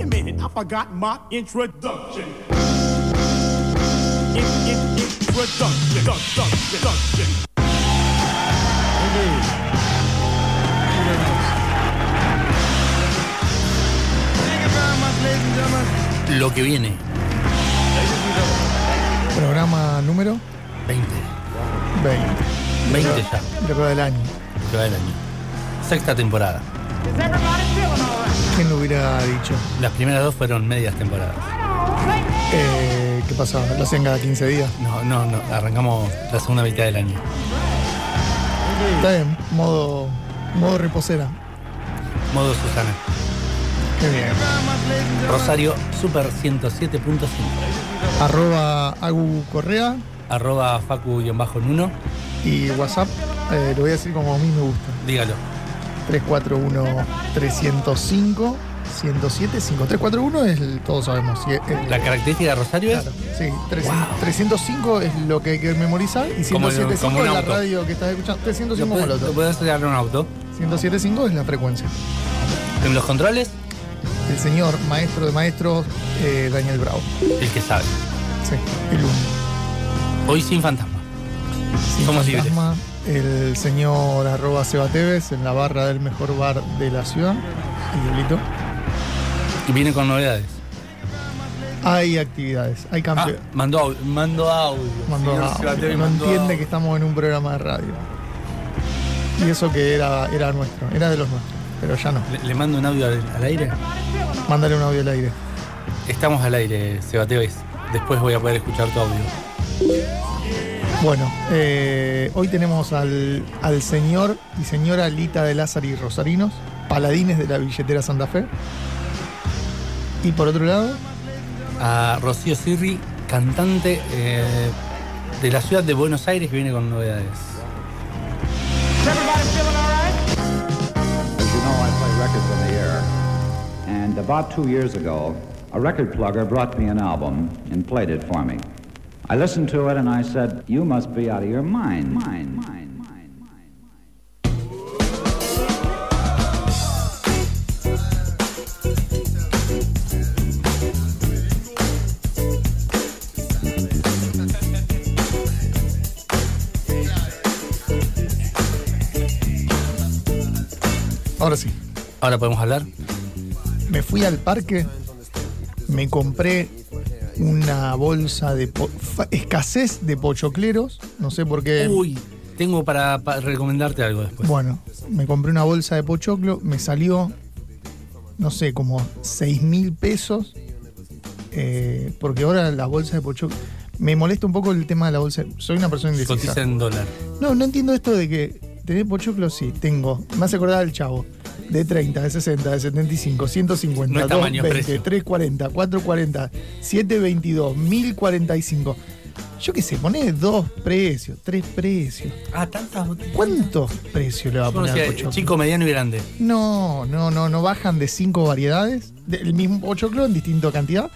Wait a minute, I forgot my introduction. In, in, introduction. Introduction. Introduction. Lo que viene. Programa número 20. 20. 20 ya. Lo que va del año. Lo que va del año. Sexta temporada. ¿Quién lo hubiera dicho? Las primeras dos fueron medias temporadas. Eh, ¿Qué pasaba? ¿Lo hacían cada 15 días? No, no, no. Arrancamos la segunda mitad del año. Está bien, modo, modo reposera. Modo Susana. Qué bien. Rosario Super 107.5. Arroba Agu Correa Arroba Facu-Nuno. y WhatsApp. eh, lo voy a decir como a mí me gusta. Dígalo. 341-305. 1075. 341 es el, todos sabemos. el- La característica de Rosario claro, es. sí, 300 305 es lo que hay que memorizar y Como el- 175 como un es la radio que estás escuchando. Lo 305 como el otro. lo puedes darle un auto. 175 es la frecuencia. En los controles, El señor maestro de maestros, eh, Daniel Bravo. el que sabe. Sí, el uno. Hoy sin fantasma. Sin Somos fantasma, El señor arroba Seba Tevez en la barra del mejor bar de la ciudad. El diablito. Y viene con novedades. Hay actividades, hay Ah, campeones. mandó, mandó audio. Mandó Señor audio. No entiende audio. que estamos en un programa de radio. Y eso que era, era nuestro, era de los nuestros, pero ya no. Le, le mando un audio al, al aire. Mándale un audio al aire. Estamos al aire, Sebateves. Después voy a poder escuchar tu audio. Bueno, eh, hoy tenemos al, al señor y señora Lita de Lázaro y Rosarinos, paladines de la billetera Santa Fe. Y por otro lado, A Rocío Sirri, cantante eh, de la ciudad de Buenos Aires, que viene con novedades. As you know, I play records on the air. And about two years ago, a record plugger brought me an album and played it for me. I listened to it and I said, You must be out of your mind. Mind, mind, mind, mind. ahora sí, Ahora podemos hablar. me fui al parque, me compré una bolsa de escasez de pochocleros, no sé por qué. Uy, tengo para, para recomendarte algo después. Bueno, me compré una bolsa de pochoclo, me salió, no sé, como 6 mil pesos, eh, porque ahora la bolsa de pochoclo... Me molesta un poco el tema de la bolsa. Soy una persona indecisa. Cotiza en dólar. No, no entiendo esto de que tener pochoclo, sí, tengo. Me hace acordar al chavo. De 30, de 60, de 75, 150, No es tamaño, 220, precio. 340, 440, 722, 1045. Yo qué sé, poné dos precios, tres precios. Ah, tantas. ¿Cuántos precios le va a poner al pochoclo? chico, mediano y grande. No, no, no, no bajan de cinco variedades del mismo pochoclo en distinta cantidad.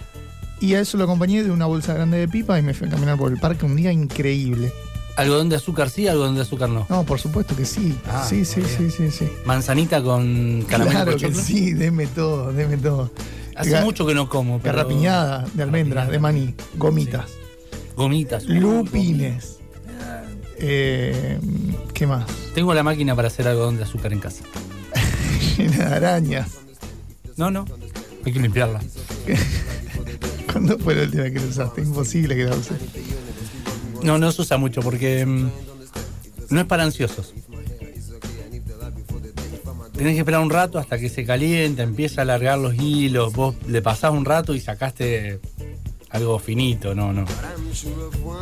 Y a eso lo acompañé de una bolsa grande de pipa y me fui a caminar por el parque un día increíble. Algodón de azúcar sí, algodón de azúcar no. No, por supuesto que sí. Ah, sí, sí, sí, sí, sí. Manzanita con caramelo claro que sí, deme todo, deme todo. Hace mucho que no como, pero. Garrapiñada de almendras, de maní, gomitas, Gomitas. lupines. Eh, ¿Qué más? Tengo la máquina para hacer algodón de azúcar en casa. Llena de arañas. No, no. Hay que limpiarla. ¿Cuándo fue la última que la usaste? Imposible que la uses. No, no se usa mucho porque mm, no es para ansiosos. Tenés que esperar un rato hasta que se calienta, empieza a alargar los hilos, vos le pasás un rato y sacaste algo finito, no, no.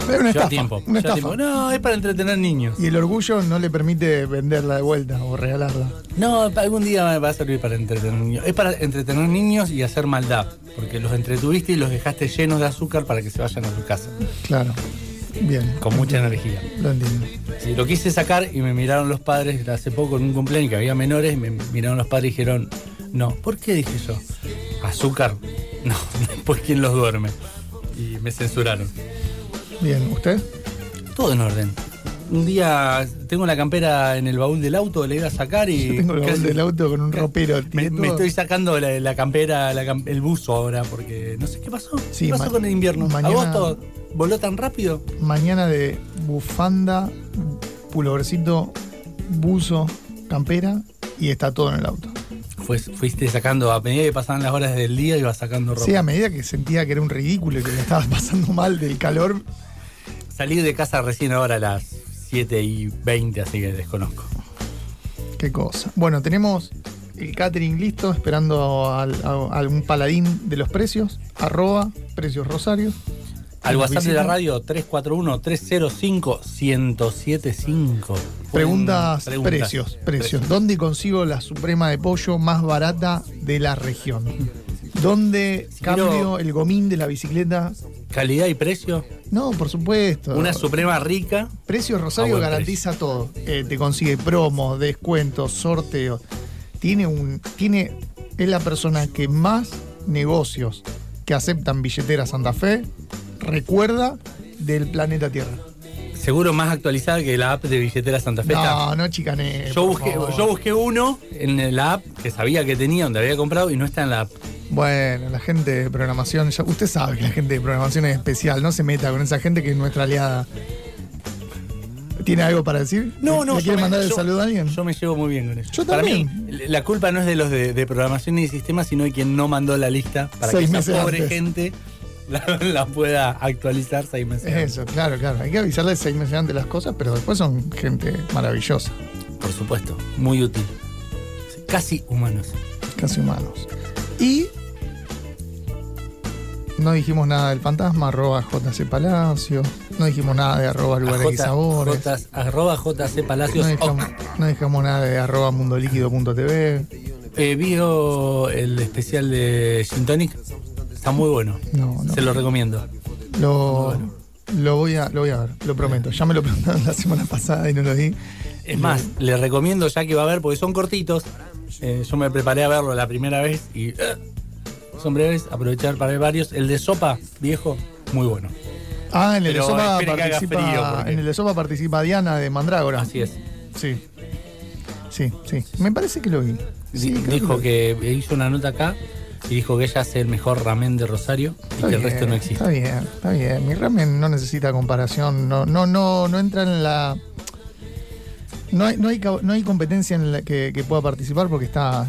Pero una Lleva estafa. tiempo. Una estafa. tiempo. No, es para entretener niños. Y el orgullo no le permite venderla de vuelta o regalarla. No, algún día va a servir para entretener niños. Es para entretener niños y hacer maldad, porque los entretuviste y los dejaste llenos de azúcar para que se vayan a su casa, Claro. Bien. con mucha energía. Lo entiendo. Sí, lo quise sacar y me miraron los padres hace poco en un cumpleaños que había menores, y me miraron los padres y dijeron, no, ¿por qué dije yo? ¿Azúcar? No, después quién los duerme. Y me censuraron. Bien. ¿Usted? Todo en orden. Un día tengo la campera en el baúl del auto, le iba a sacar y. Yo tengo el baúl del auto con un ropero. Me, me estoy sacando la, la campera, la el buzo ahora, porque no sé qué pasó. Sí, ¿Qué pasó con el invierno? mañana- ¿Agosto voló tan rápido? Mañana de bufanda, pulovercito, buzo, campera y está todo en el auto. Fuiste sacando, a medida que pasaban las horas del día, ibas sacando ropa. Sí, a medida que sentía que era un ridículo y que le estabas pasando mal del calor, Salí de casa recién ahora a las 7 y 20, así que desconozco. qué cosa. Bueno, tenemos el catering listo, esperando al- a, a un paladín de los precios, arroba precios Rosario. Al WhatsApp de la radio 341-305-1075. Preguntas, Preguntas. precios, precios. ¿Dónde consigo la suprema de pollo más barata de la región? ¿Dónde Si cambio el gomín de la bicicleta? Calidad y precio. No, por supuesto. Una suprema rica. Precios Rosario garantiza todo. Eh, te consigue promos, descuentos, sorteos. Tiene un. Tiene. Es la persona que más negocios que aceptan billetera Santa Fe recuerda del planeta Tierra. Seguro más actualizada que la app de Billetera Santa Fe. está. No, no chicané. Yo busqué, favor. yo busqué uno en la app que sabía que tenía, donde había comprado, y no está en la app. Bueno, la gente de programación, ya- usted sabe que la gente de programación es especial, no se meta con esa gente que es nuestra aliada. ¿Tiene algo para decir? No, no. ¿Le quiere me- mandar el saludo a alguien? Yo me llevo muy bien con eso. Yo para mí, la culpa no es de los de, de programación y sistemas, sino de quien no mandó la lista para Seis que esa pobre antes. gente la, la pueda actualizar seis meses. Es antes. eso, claro, claro. Hay que avisarles seis meses antes las cosas, pero después son gente maravillosa, Por supuesto, muy útil. Casi humanos. casi humanos. Y no dijimos nada del fantasma, arroba JC Palacio. No dijimos nada de arroba lugares y J- sabores. J- arroba JC Palacios. No dejamos, no dejamos nada de arroba mundoliquido.tv. Eh, ¿Vio el especial de Gin Tonic? Está muy bueno. No, no. Se lo recomiendo. Lo, Bueno. lo, voy a, lo voy a ver, lo prometo. Ya me lo preguntaron la semana pasada y no lo di. Es más, le recomiendo ya que va a ver, porque son cortitos. Eh, yo me preparé a verlo la primera vez y eh, son breves. Aprovechar para ver varios. El de Sopa, viejo, muy bueno. Ah, en el, de sopa participa, porque- en el de sopa participa Diana de Mandrágora. Así es. Sí. Sí, sí. Me parece que lo vi. Sí, dijo que hizo una nota acá y dijo que ella hace el mejor ramen de Rosario y Está que el resto no existe. Está bien, está bien. Mi ramen no necesita comparación. No, no, no, no entra en la. No hay, no hay, no hay competencia en la que, que pueda participar porque está,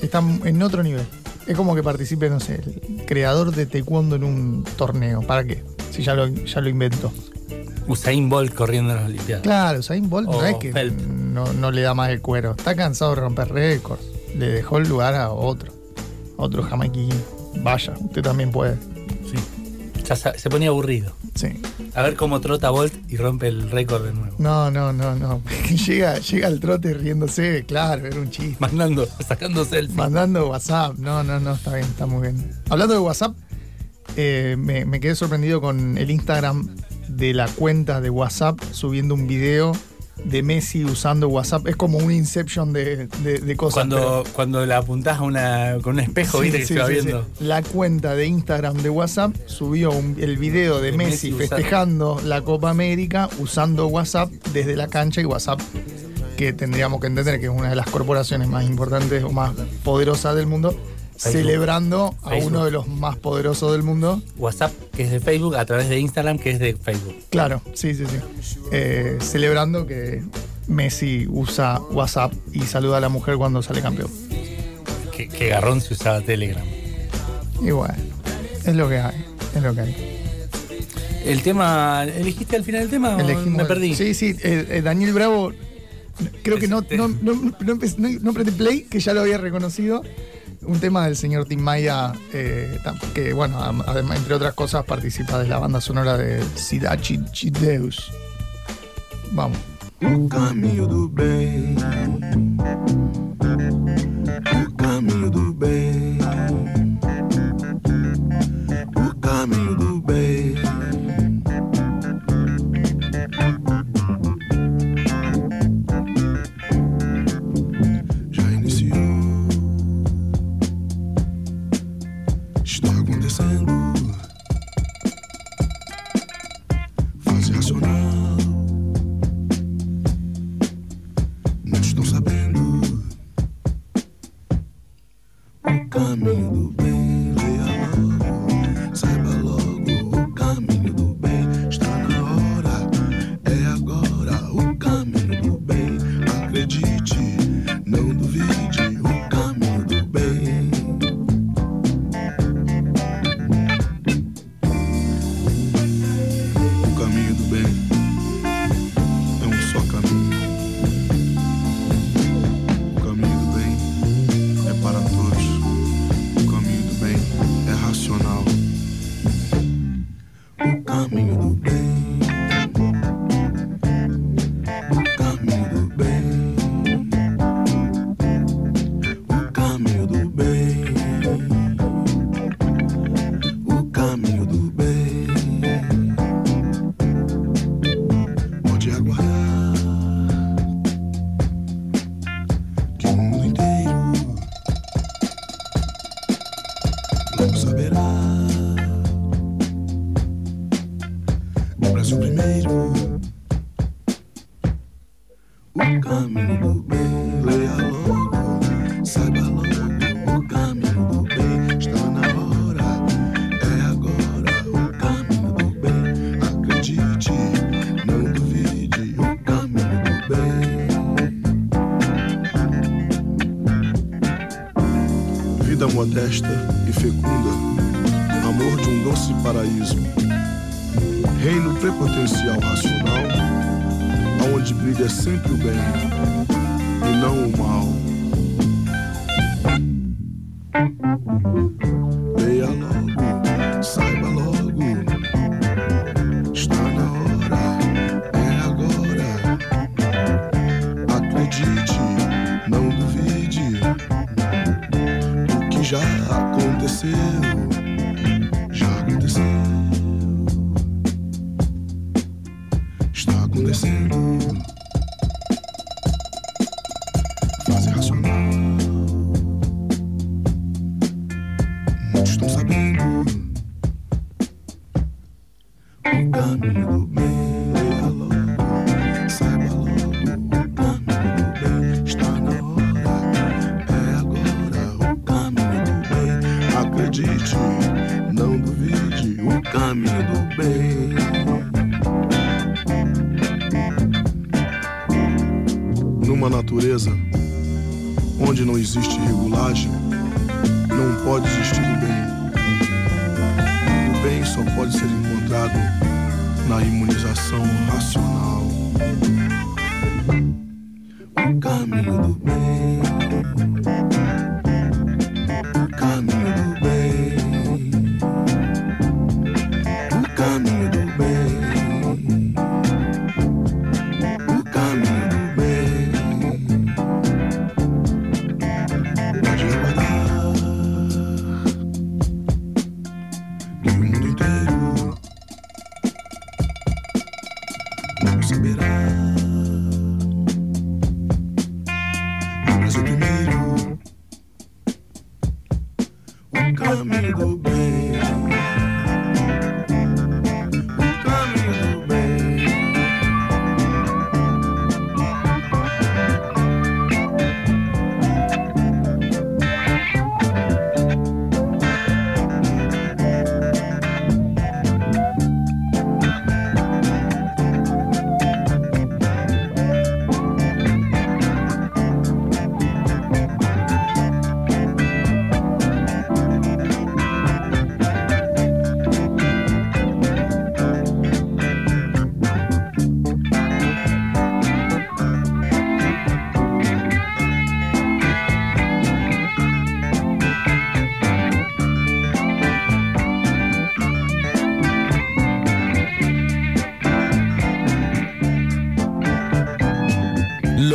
está en otro nivel. Es como que participe, no sé, el creador de taekwondo en un torneo. ¿Para qué? Si ya lo, ya lo inventó. Usain Bolt corriendo en las Olimpiadas. Claro, Usain Bolt no es que no, no le da más el cuero. Está cansado de romper récords. Le dejó el lugar a otro. Otro jamaiquín. Vaya, usted también puede. Ya se ponía aburrido. Sí. A ver cómo trota Bolt y rompe el récord de nuevo. No, no, no, no. llega, llega el trote riéndose, claro, era un chiste. Mandando, sacando selfie. Mandando WhatsApp. No, no, no, está bien, está muy bien. Hablando de WhatsApp, eh, me, me quedé sorprendido con el Instagram de la cuenta de WhatsApp subiendo un video de Messi usando WhatsApp. Es como un Inception de, de- de cosas. pero- Cuando, cuando la apuntás a una, con un espejo, Sí, viste que sí, se va sí, viendo. sí. La cuenta de Instagram de WhatsApp subió un- el video de De Messi, Messi usando- festejando la Copa América usando WhatsApp desde la cancha y WhatsApp que tendríamos que entender que es una de las corporaciones más importantes o más poderosas del mundo, Facebook. celebrando a Facebook. uno de los más poderosos del mundo. WhatsApp, que es de Facebook, a través de Instagram, que es de Facebook. Claro, sí, sí, sí. Eh, celebrando que Messi usa WhatsApp y saluda a la mujer cuando sale campeón. Que, que garrón se usaba Telegram. Y bueno, es lo que hay, es lo que hay. El tema, ¿elegiste al final el tema? Elegimos me perdí. Sí, sí, eh, eh, Daniel Bravo, creo que no, no, no, no, apreté play, que ya lo había reconocido. Un tema del señor Tim Maya, eh, que bueno, además, entre otras cosas, participa de la banda sonora de Sidachi Chideus. Vamos. O caminho do bem. O caminho do bem. Modesta e fecunda, amor de um doce paraíso. Reino prepotencial racional, aonde brilha sempre o bem caminho do bem. Numa natureza onde não existe regulagem, não pode existir o bem. O bem só pode ser encontrado na imunização racional. O caminho do bem.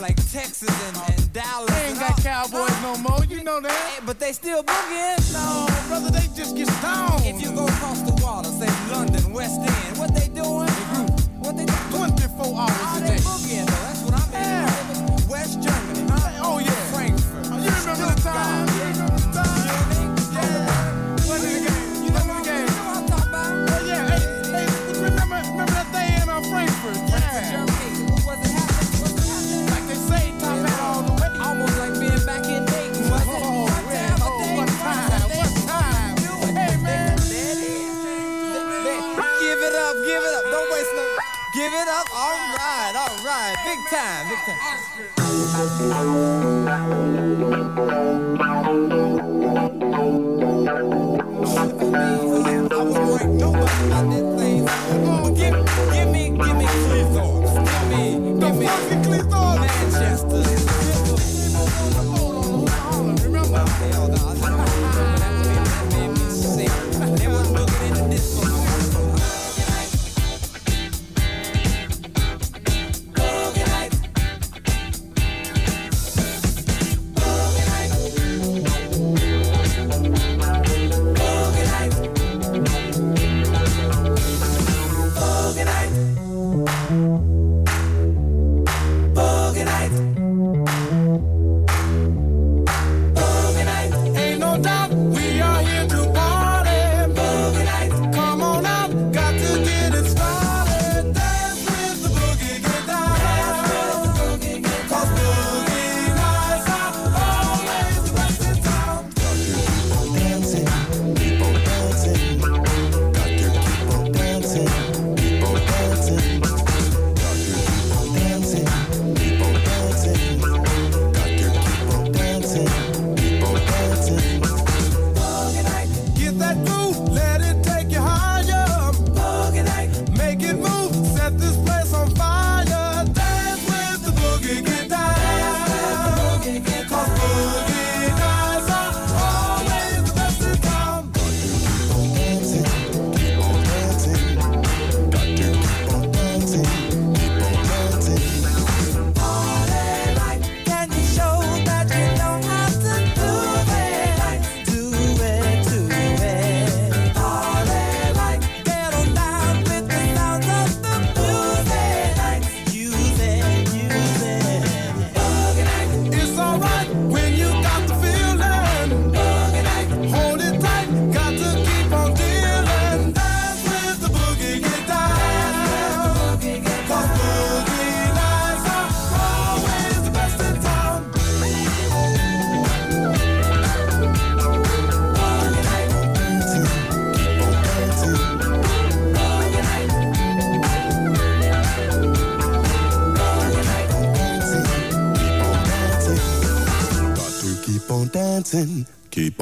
Like Texas and, and Dallas. They ain't got cowboys no more, you know that. Hey, but they still boogieing. No, brother, they just get stoned. If you go across the water, say London, West End, what they doing? What they doing? 24 hours Oh, a they day. boogieing though. That's what I mean. Yeah. West Germany, huh? Oh, yeah. Frankfurt. Oh, you remember the time? The time? Yeah. It up. All right, all right. Big time, big time. I was like nobody about this thing. Oh, give, me, give me, give me three thoughts. Tell me, Ain't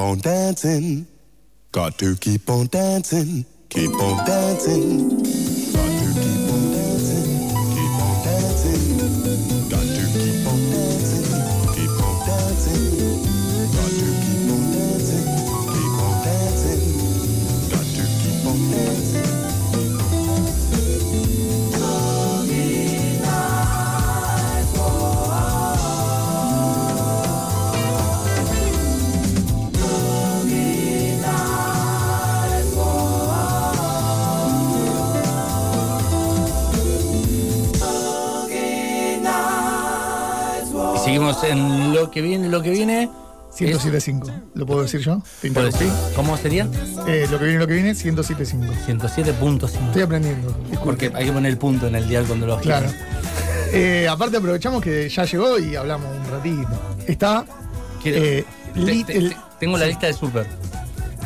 on dancing. Got to keep on dancing, keep on dancing. Que viene, lo que viene. 1075. ¿Lo puedo decir yo? ¿Te ¿Puedo interrumpí? ¿Cómo sería? Eh, lo que viene, lo que viene, 1075. 107.5. Estoy aprendiendo. Porque hay que poner el punto en el dial cuando lo Claro. Eh, aparte aprovechamos que ya llegó y hablamos un ratito. Está. Quiero- eh, te- lit- te- el- te- tengo la lista de super.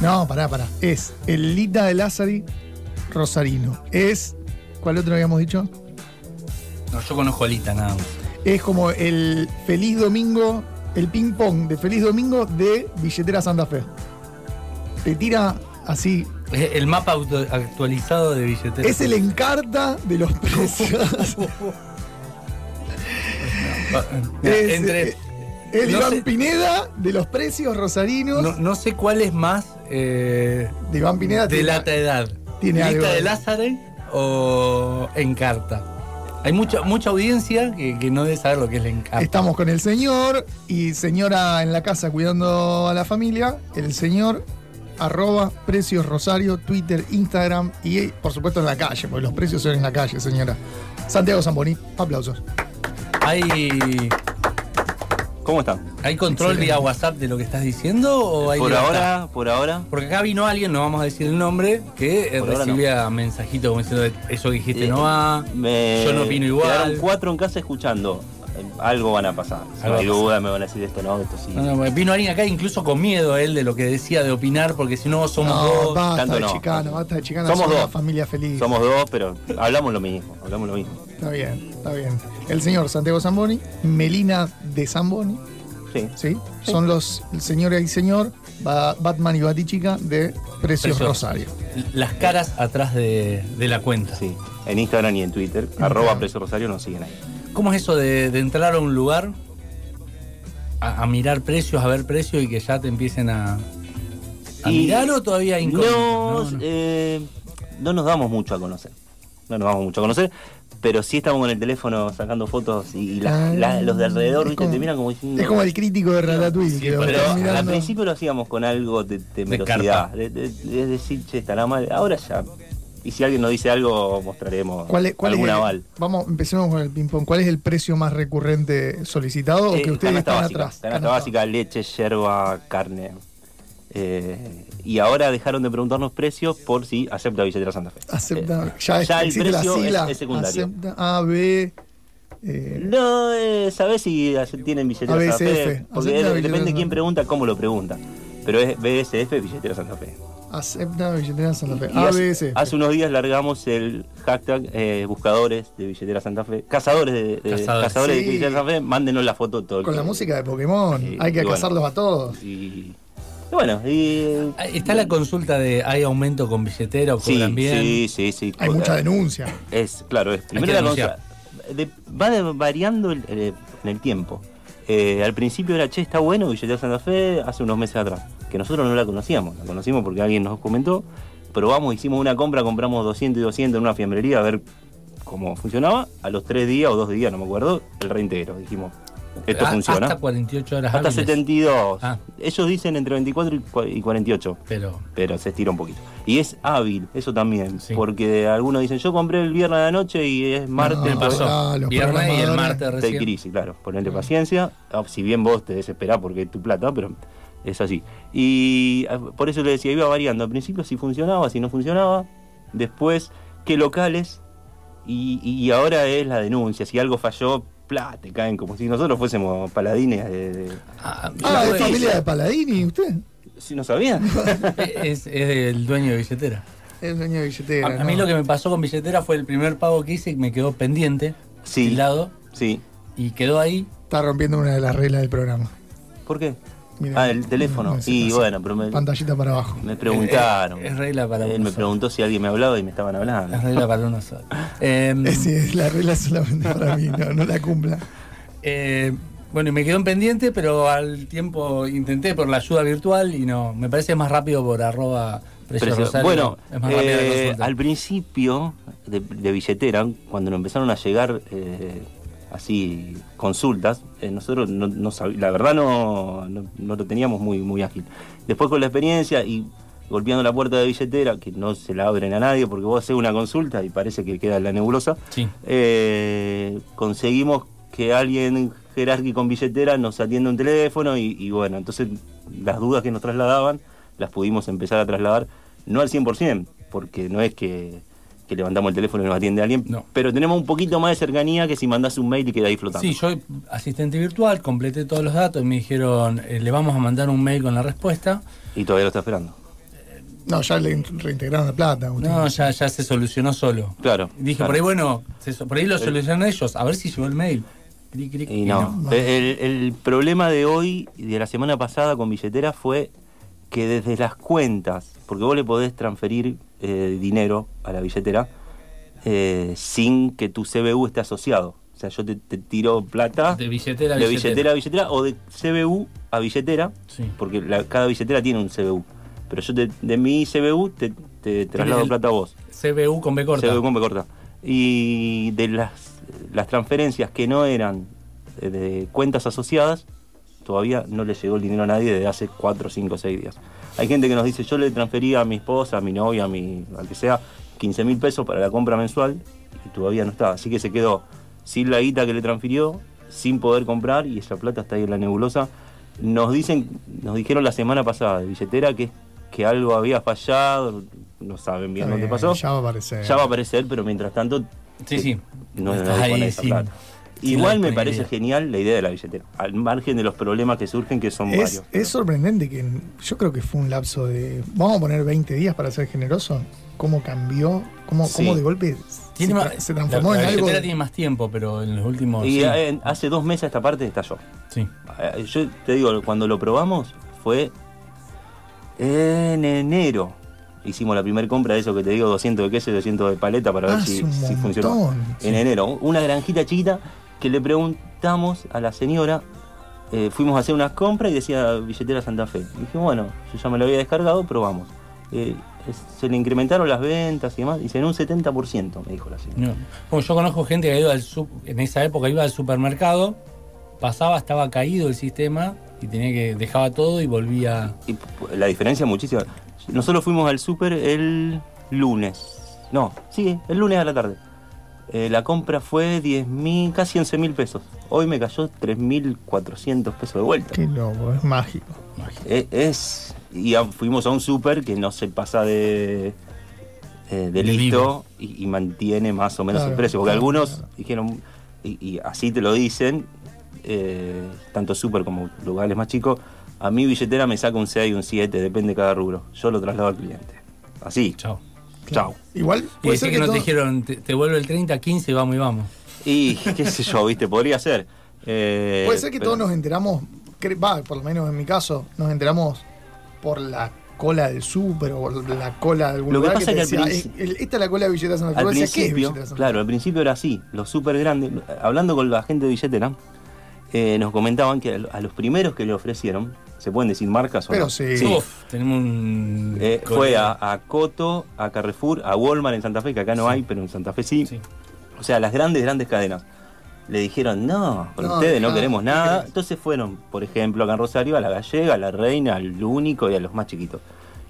no, pará, pará. Es el Lita de Lázari Rosarino. Es. ¿Cuál otro habíamos dicho? No, yo conozco a Lita nada más. Es como el Feliz Domingo, el ping-pong de Feliz Domingo de Billetera Santa Fe. Te tira así. El mapa auto- actualizado de billetera. Es el encarta de los precios. Es, entre- eh, el no Iván sé- Pineda de los precios rosarinos. no, no sé cuál es más eh, de Iván Pineda de tiene- lata edad. tiene ¿Lista de de- Lázare o Encarta? Hay mucha, mucha audiencia que, que no debe saber lo que es la Encarta. Estamos con el señor y señora en la casa cuidando a la familia. El señor arroba precios Rosario, Twitter, Instagram y por supuesto en la calle, porque los precios son en la calle, señora. Santiago Zamboni, aplausos. ¿Hay, ¿Cómo están? ¿Hay control Excelente. vía WhatsApp de lo que estás diciendo? O hay Por libertad? ahora, por ahora. Porque acá vino alguien, no vamos a decir el nombre, que eh, Por recibía mensajito como diciendo eso que dijiste eh, no va, me yo no opino Quedaron igual. cuatro en casa escuchando. Eh, Algo van a pasar. Algo Si no hay duda, me van a decir esto no, esto sí. No, no, vino alguien acá incluso con miedo él de lo que decía de opinar, porque si no somos No, dos. basta tanto de no. chicano, basta de chicano. Somos somos dos. una familia feliz. Somos dos, pero hablamos lo mismo. Hablamos lo mismo. Está bien, está bien. El señor Santiago Zamboni, Melina de Zamboni, Sí. ¿sí? Son los el señor y señor Ba- Batman y Batichica de Precios Precios. Rosario. Las caras atrás de, de la cuenta. Sí. En Instagram y en Twitter. Arroba Precio Rosario nos siguen ahí. ¿Cómo es eso de, de entrar a un lugar, a, a mirar precios, a ver precios y que ya te empiecen a, a Y- mirar o todavía incógnito? No, No, no. eh, no nos damos mucho a conocer. No nos damos mucho a conocer. Pero sí estamos con el teléfono sacando fotos y la- Ah, la- los de alrededor es ¿viste? como- te miran como diciendo. Es como el crítico de Ratatouille. lo Pero al principio lo hacíamos con algo de temerosidad. De, de- de decir, che, estará mal. Ahora ya. Y si alguien nos dice algo, mostraremos ¿Cuál es, cuál es algún aval. Vamos, empecemos con el ping-pong. ¿Cuál es el precio más recurrente solicitado o Eh, que ustedes canasta están básica, atrás? Canasta básica, leche, yerba, carne. Eh, y ahora dejaron de preguntarnos precios por si acepta billetera Santa Fe. Acepta, Eh, ya, ya el la precio es- secundario. Acepta A, B. eh, No, eh, ¿sabés si tienen billetera Santa Fe? Porque billetera depende de quién pregunta, cómo lo pregunta. Pero es BSF, billetera Santa Fe. acepta billetera Santa Fe. Hace, B, C. hace unos días largamos el hashtag eh, buscadores de billetera Santa Fe. Cazadores de, de- Cazadores. cazadores de billetera Santa Fe, mándenos la foto todo el Con la música de Pokémon. Hay que bueno. cazarlos a todos. Y, y bueno, y. Ah, Está la consulta de ¿hay aumento con billetera o Sí, bien? sí, sí, sí. Hay mucha denuncia. Es, claro, es primero la denunciar. consulta. de- va de- variando el- el- en el tiempo. Eh, al principio era, che, está bueno, billetera Santa Fe, hace unos meses atrás. Que nosotros no la conocíamos, la conocimos porque alguien nos comentó. Probamos, hicimos una compra, compramos 200 y 200 en una fiambrería a ver cómo funcionaba. A los tres días o dos días, no me acuerdo, el reintegro. Dijimos, esto Ah, funciona. Hasta 48 horas Hasta hábiles. 72. Ah. Ellos dicen entre 24 y cua- y 48 Pero pero se estira un poquito. Y es hábil, eso también, Sí. porque algunos dicen, yo compré el viernes de la noche y es martes, No, me pues, pasó. Ah, los Viernes y el martes recién. easy, claro, ponerte paciencia, Ah, si bien vos te desesperás porque es tu plata, pero es así. Y por eso le decía, iba variando, al principio si funcionaba, si no funcionaba, después qué locales, y, y ahora es la denuncia, si algo falló, plá, te caen como si nosotros fuésemos paladines de... de- Ah, Ah, es familia de Paladini, ¿usted? si no sabían. es, es del dueño de billetera. Es dueño de billetera. A, a mí lo que me pasó con billetera fue el primer pago que hice y me quedó pendiente, Sí. lado, sí. y quedó ahí. Está rompiendo una de las reglas del programa. ¿Por qué? Ah, el teléfono. y bueno, pero me, Pantallita para abajo. me preguntaron. Es, es regla para Él me solo. preguntó si alguien me hablaba y me estaban hablando. Es regla para uno solo. Eh, Es, es la regla solamente para mí, no, no la cumpla. eh, bueno, y me quedó en pendiente, pero al tiempo intenté por la ayuda virtual y no. Me parece más rápido por arroba precio Precio- Rosario. bueno, es más eh, al principio de, de billetera, cuando nos empezaron a llegar eh, así consultas, eh, nosotros no, no la verdad no, no, no lo teníamos muy, muy ágil. Después con la experiencia y golpeando la puerta de billetera, que no se la abren a nadie porque vos haces una consulta y parece que queda en la nebulosa, Sí. eh, conseguimos que alguien jerárquico con billetera nos atienda un teléfono y, y bueno, entonces las dudas que nos trasladaban las pudimos empezar a trasladar, no al 100%, porque no es que, que levantamos el teléfono y nos atiende alguien, No. pero tenemos un poquito más de cercanía que si mandás un mail y queda ahí flotando. Sí, yo asistente virtual, completé todos los datos y me dijeron, eh, le vamos a mandar un mail con la respuesta. Y todavía lo está esperando. No, ya le reintegraron la plata. No, ya, ya se solucionó solo. Claro. Dije, claro. por ahí, bueno, se- por ahí lo solucionan ellos, a ver si llegó el mail. Clic, clic, Y no. no. El, el problema de hoy y de la semana pasada con billetera fue que desde las cuentas, porque vos le podés transferir eh, dinero a la billetera eh, sin que tu CBU esté asociado. O sea, yo te, te tiro plata De billetera a de billetera. billetera a billetera o de CBU a billetera, Sí. porque la- cada billetera tiene un CBU. Pero yo te- de mi CBU te, te traslado plata a vos. CBU con B corta. CBU con B corta. Y de las, las transferencias que no eran eh, de cuentas asociadas, todavía no le llegó el dinero a nadie desde hace 4, 5, 6 días. Hay gente que nos dice, yo le transferí a mi esposa, a mi novia, a mi, al que sea, 15 mil pesos para la compra mensual y todavía no está. Así que se quedó sin la guita que le transfirió, sin poder comprar y esa plata está ahí en la nebulosa. Nos dicen, nos dijeron la semana pasada de billetera que, que algo había fallado, no saben bien Está dónde bien, pasó. Ya va a aparecer. Ya va a aparecer, pero mientras tanto Sí, sí. no no Estás ahí Igual la me parece genial la idea de la billetera, al margen de los problemas que surgen, que son Es, varios. es sorprendente que en- yo creo que fue un lapso de. Vamos a poner 20 días para ser generoso. ¿Cómo cambió? ¿Cómo, Sí. cómo de golpe Tiene se, más- tra- se transformó la, en la algo? billetera tiene más tiempo, pero en los últimos. Y sí, hace dos meses esta parte estalló. sí. Eh, Yo te digo, cuando lo probamos fue en enero. Hicimos la primera compra de eso que te digo, 200 de queso y 200 de paleta para ver Ah, si, si funcionó. En enero, una granjita chiquita que le preguntamos a la señora, eh, fuimos a hacer unas compras y decía billetera Santa Fe. Y dijimos, bueno, yo ya me lo había descargado, probamos. Eh, se le incrementaron las ventas y demás, y se en un 70%, me dijo la señora. No. Yo conozco gente que ha ido al en esa época iba al supermercado, pasaba, estaba caído el sistema y tenía que dejaba todo y volvía. Y la diferencia es muchísima. Nosotros fuimos al súper el lunes. No, sí, el lunes a la tarde. Eh, la compra fue 10 mil, casi 11 mil pesos. Hoy me cayó 3.400 pesos de vuelta. Qué loco, es mágico. Eh, es. Y a- fuimos a un súper que no se pasa de. eh, de listo y, y mantiene más o menos Claro, el precio. Porque claro, algunos claro. dijeron, y, y así te lo dicen, eh, tanto súper como lugares más chicos, a mi billetera me saca un 6 y un 7, depende de cada rubro. Yo lo traslado al cliente. Así. Chao. Chao. Igual Y puede decir ser que, que, no todo- te dijeron, te, te vuelve el 30, 15 y vamos y vamos. Y qué sé yo, viste, podría ser. Eh, puede ser que pero- todos nos enteramos, va, por lo menos en mi caso, nos enteramos por la cola del súper o por la cola de algún Lo que lugar pasa te es que al decía, "Eh, el- esta es la cola de billeteras Santa Fe. Al Vos decías, ¿qué es principio, claro, al principio era así, los súper grandes. Hablando con la gente de billetera, eh, nos comentaban que a los primeros que le ofrecieron, ¿se pueden decir marcas o Pero no? sí. Uf, tenemos un. Eh, fue a, a Coto, a Carrefour, a Walmart en Santa Fe, que acá no hay, pero en Santa Fe sí. Sí. O sea, las grandes, grandes cadenas. Le dijeron, no, con No, ustedes no queremos ¿qué nada. querés? Entonces fueron, por ejemplo, acá en Rosario, a la Gallega, a la Reina, al Único y a los más chiquitos.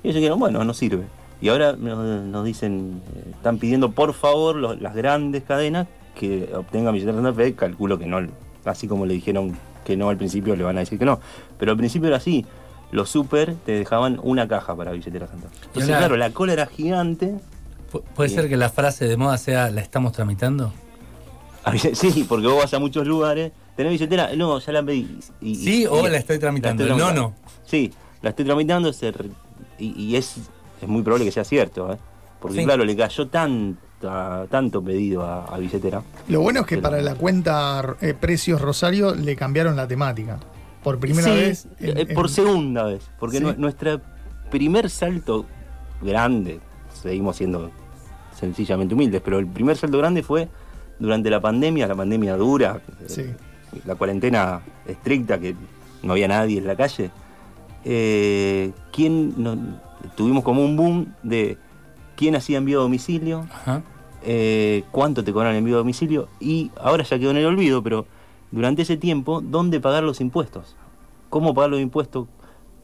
Y ellos dijeron, bueno, no sirve. Y ahora nos, nos dicen, eh, están pidiendo por favor los- las grandes cadenas que obtengan billetera Santa Fe. Calculo que no, así como le dijeron que no al principio, le van a decir que no. Pero al principio era así. Los super te dejaban una caja para billetera Fe. Entonces, claro, la cola era gigante. Pu- ¿Puede ser que la frase de moda sea la estamos tramitando? A bille- Sí, porque vos vas a muchos lugares. ¿Tenés billetera? No, ya la pedí. Y- y- Sí, o la estoy tramitando. la estoy No, tramitando. Sí, la estoy tramitando y, y es, es muy probable que sea cierto. ¿eh? Porque Sí. claro, le cayó tanta, tanto pedido a, a billetera. Lo bueno es que Pero- para la cuenta eh, Precios Rosario le cambiaron la temática. Por primera Sí, vez. en- eh, por en- segunda vez. Porque Sí. nuestro primer salto grande, seguimos siendo sencillamente humildes, pero el primer salto grande fue durante la pandemia, la pandemia dura, eh, Sí. la cuarentena estricta, que no había nadie en la calle. Eh, ¿quién no- tuvimos como un boom de quién hacía envío a domicilio, Ajá. eh, cuánto te cobran el envío a domicilio y ahora ya quedó en el olvido, pero durante ese tiempo, ¿dónde pagar los impuestos? ¿Cómo pagar los impuestos?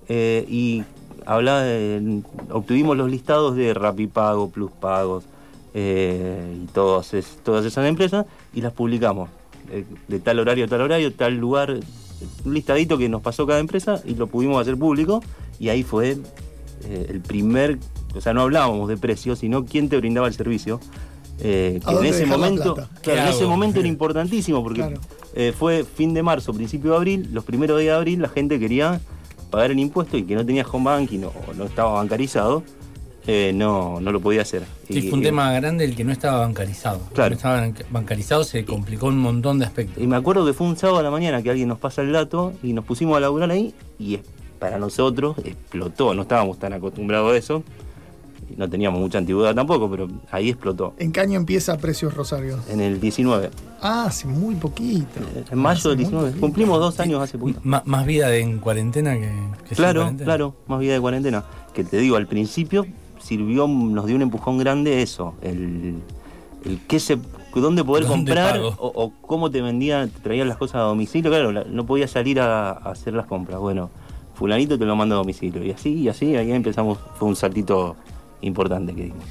Eh, y hablaba de- obtuvimos los listados de Rapipago, Plus Pagos eh, y todas, es- todas esas empresas y las publicamos. de tal horario a tal horario, tal lugar, un listadito que nos pasó cada empresa y lo pudimos hacer público y ahí fue eh, el primer, o sea, no hablábamos de precios, sino quién te brindaba el servicio. eh, ¿A que en ese momento, claro, en ¿Qué ese momento era importantísimo porque Claro. eh, fue fin de marzo, principio de abril, los primeros días de abril la gente quería pagar el impuesto y que no tenía home banking o no estaba bancarizado, eh, no, no lo podía hacer. Sí, fue un y- tema grande el que no estaba bancarizado. Claro. No estaba banca- bancarizado, se complicó un montón de aspectos. Y me acuerdo que fue un sábado a la mañana que alguien nos pasa el dato y nos pusimos a laburar ahí y para nosotros explotó, no estábamos tan acostumbrados a eso, no teníamos mucha antigüedad tampoco, pero ahí explotó. ¿En qué año empieza Precios Rosario? En el 19, Ah, hace muy poquito. en mayo del muy 19, poquito. cumplimos dos años hace poquito. M- más vida de en cuarentena que, que Claro, cuarentena. claro, más vida de cuarentena. Que te digo, al principio sirvió, nos dio un empujón grande eso, el, el qué se, dónde poder ¿Dónde comprar o, o cómo te vendían, te traían las cosas a domicilio. Claro, la- no podías salir a, a hacer las compras. Bueno, fulanito te lo manda a domicilio. Y así, y así, ahí empezamos, fue un saltito importante que dimos.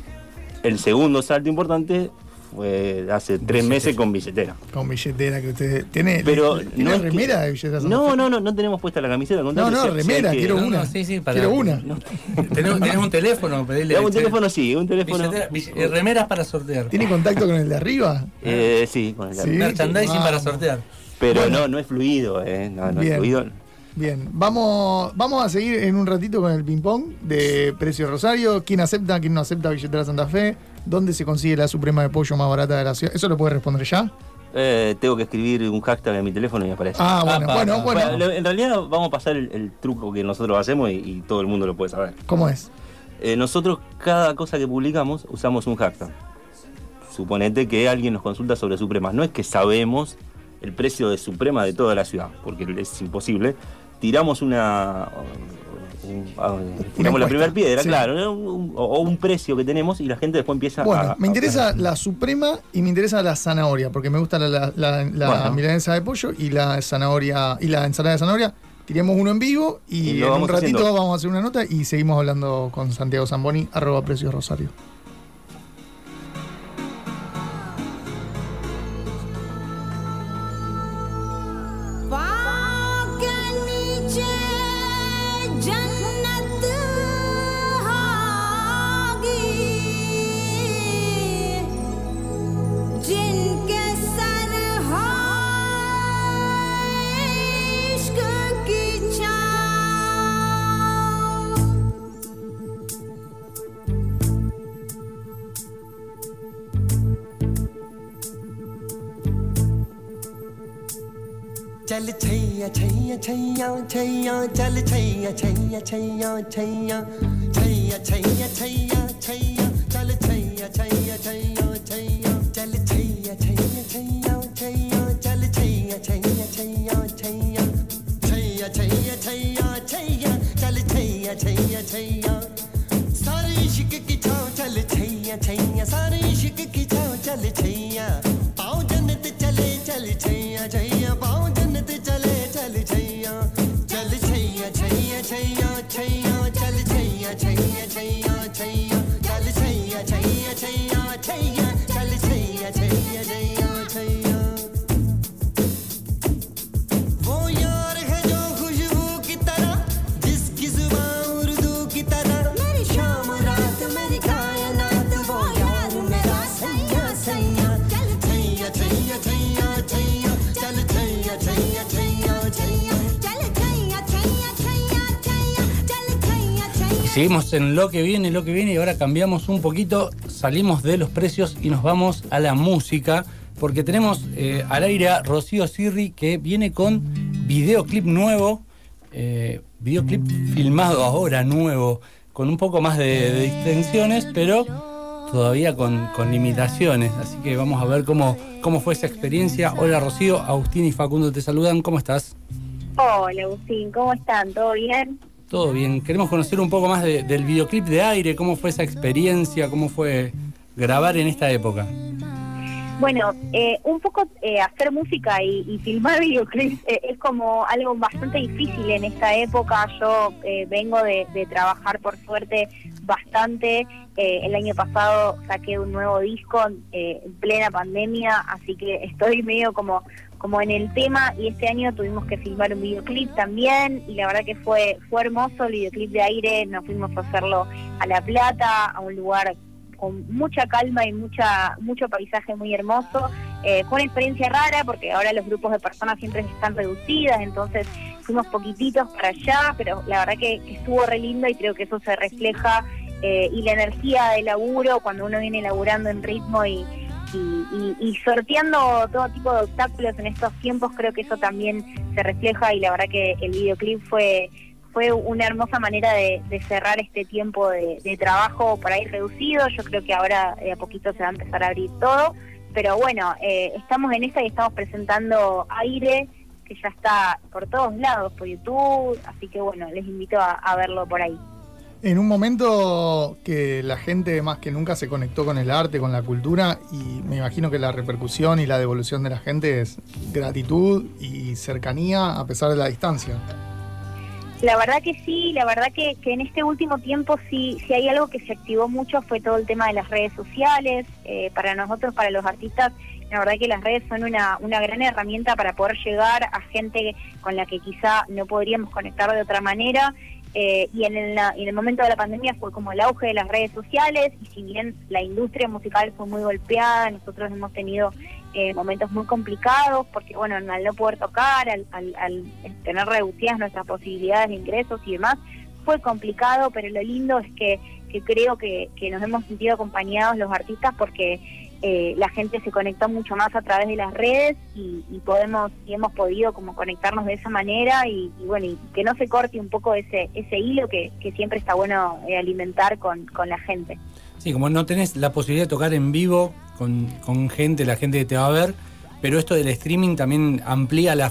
El segundo salto importante fue hace tres meses con billetera. Con billetera que usted tiene. Pero ¿tiene no que- remera de billeteras Santa No, no, no, no tenemos puesta la camiseta. al No, no, si remera, que- quiero No, una. no, sí, sí, para- Quiero una. No, ¿Tenés, tenés un teléfono? Pedirle un teléfono sí, un teléfono. billetera- bill- eh, remeras para sortear. ¿Tiene contacto con el de arriba? Eh, sí, con el Sí. Merchandising Vamos. para sortear. Pero Bueno. no, no es fluido, eh. No, no es fluido. Bien, vamos, vamos a seguir en un ratito con el ping-pong de Precio Rosario. ¿Quién acepta, quién no acepta billetera Santa Fe? ¿Dónde se consigue la suprema de pollo más barata de la ciudad? ¿Eso lo puede responder ya? Eh, tengo que escribir un hashtag en mi teléfono y me aparece. Ah, bueno, bueno, bueno. Bueno, en realidad vamos a pasar el, el truco que nosotros hacemos y, y todo el mundo lo puede saber. ¿Cómo es? Eh, nosotros, cada cosa que publicamos, usamos un hashtag. Suponete que alguien nos consulta sobre Supremas. No es que sabemos el precio de suprema de toda la ciudad, porque es imposible. Tiramos una. un- a- tiramos la primera piedra, sí. claro, o, un precio que tenemos y la gente después empieza Bueno, a. me a- interesa la suprema y me interesa la zanahoria, porque me gusta la, la, la- la Bueno. milanesa de pollo y la zanahoria y la ensalada de zanahoria. Tiremos uno en vivo y, en un ratito haciendo. vamos a hacer una nota y seguimos hablando con Santiago Zamboni, arroba precios Rosario. Chaiyya छैया छैया चल छैया छैया छैया छैया छैया छैया छैया छैया चल छैया छैया छैया छैया चल छैया छैया छैया छैया चल छैया छैया छैया छैया छैया छैया छैया छैया चल छैया छैया छैया सारे इश्क की छाँव चल छैया छैया सारे इश्क की छाँव चल छैया छैया Chaiyya seguimos en lo que viene, lo que viene, y ahora cambiamos un poquito, salimos de los precios y nos vamos a la música, porque tenemos eh, al aire a Rocío Sirri que viene con videoclip nuevo, eh, videoclip filmado ahora nuevo, con un poco más de, de pero todavía con, con limitaciones. Así que vamos a ver cómo, cómo fue esa experiencia. Hola Rocío, Agustín y Facundo te saludan, ¿cómo estás? Hola Agustín, ¿cómo están? ¿Todo bien? Todo bien. Queremos conocer un poco más de- del videoclip de aire, cómo fue esa experiencia, cómo fue grabar en esta época. Bueno, eh, un poco eh, hacer música y, filmar videoclips eh, es como algo bastante difícil en esta época. Yo eh, vengo de, de trabajar, por suerte, bastante. Eh, el año pasado saqué un nuevo disco eh, en plena pandemia, así que estoy medio como como en el tema y este año tuvimos que filmar un videoclip también y la verdad que fue fue hermoso el videoclip de aire nos fuimos a hacerlo a La Plata a un lugar con mucha calma y mucha mucho paisaje muy hermoso. Eh, fue una experiencia rara porque ahora los grupos de personas siempre están reducidas, entonces fuimos poquititos para allá, pero la verdad que, estuvo re lindo y creo que eso se refleja eh, y la energía de laburo cuando uno viene laburando en ritmo y, y, y- sorteando todo tipo de obstáculos en estos tiempos, creo que eso también se refleja y la verdad que el videoclip fue fue una hermosa manera de, cerrar este tiempo de, trabajo por ahí reducido. Yo creo que ahora de a poquito se va a empezar a abrir todo. Pero bueno, eh, estamos en esta y estamos presentando aire que ya está por todos lados, por YouTube. Así que bueno, les invito a verlo por ahí. En un momento que la gente más que nunca se conectó con el arte, con la cultura, y me imagino que la repercusión y la devolución de la gente es gratitud y cercanía a pesar de la distancia. La verdad que sí, la verdad que, que en este último tiempo sí, sí hay algo que se activó mucho, fue todo el tema de las redes sociales. Eh, para nosotros, para los artistas, la verdad que las redes son una, una gran herramienta para poder llegar a gente con la que quizá no podríamos conectar de otra manera. Eh, y en el, en el momento de la pandemia fue como el auge de las redes sociales y si bien la industria musical fue muy golpeada, nosotros hemos tenido eh, momentos muy complicados porque bueno, al no poder tocar, al, al- al tener reducidas nuestras posibilidades de ingresos y demás, fue complicado, pero lo lindo es que, que creo que, que nos hemos sentido acompañados los artistas porque eh, la gente se conectó mucho más a través de las redes y, y podemos y hemos podido como conectarnos de esa manera y, y bueno y que no se corte un poco ese ese hilo que, que siempre está bueno eh, alimentar con, con la gente. Sí, como no tenés la posibilidad de tocar en vivo con, con gente, la gente que te va a ver, pero esto del streaming también amplía la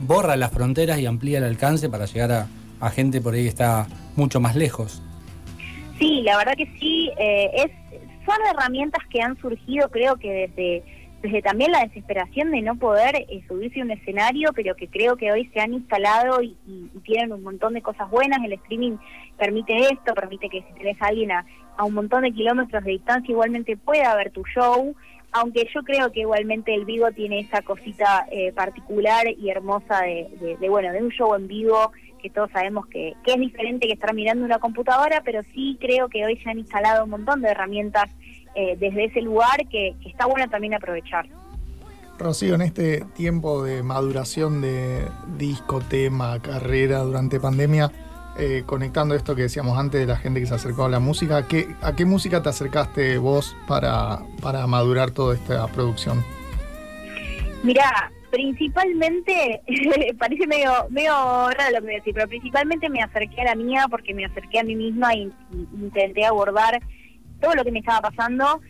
borra las fronteras y amplía el alcance para llegar a, a gente por ahí que está mucho más lejos. Sí, la verdad que sí. eh, es Son herramientas que han surgido, creo que desde, desde también la desesperación de no poder eh, subirse a un escenario, pero que creo que hoy se han instalado y, y- tienen un montón de cosas buenas. El streaming permite esto, permite que si tenés a alguien a, a un montón de kilómetros de distancia, igualmente pueda ver tu show. Aunque yo creo que igualmente el vivo tiene esa cosita eh, particular y hermosa de- de, bueno, de un show en vivo que todos sabemos que, que es diferente que estar mirando una computadora, pero sí creo que hoy se han instalado un montón de herramientas eh, desde ese lugar que, que está bueno también aprovechar. Rocío, en este tiempo de maduración de disco, tema, carrera durante pandemia, eh, conectando esto que decíamos antes de la gente que se acercó a la música, ¿qué, ¿a qué música te acercaste vos para, para madurar toda esta producción? Mirá, principalmente, parece medio, medio raro lo que voy a decir, pero principalmente me acerqué a la mía porque me acerqué a mí misma y intenté abordar todo lo que me estaba pasando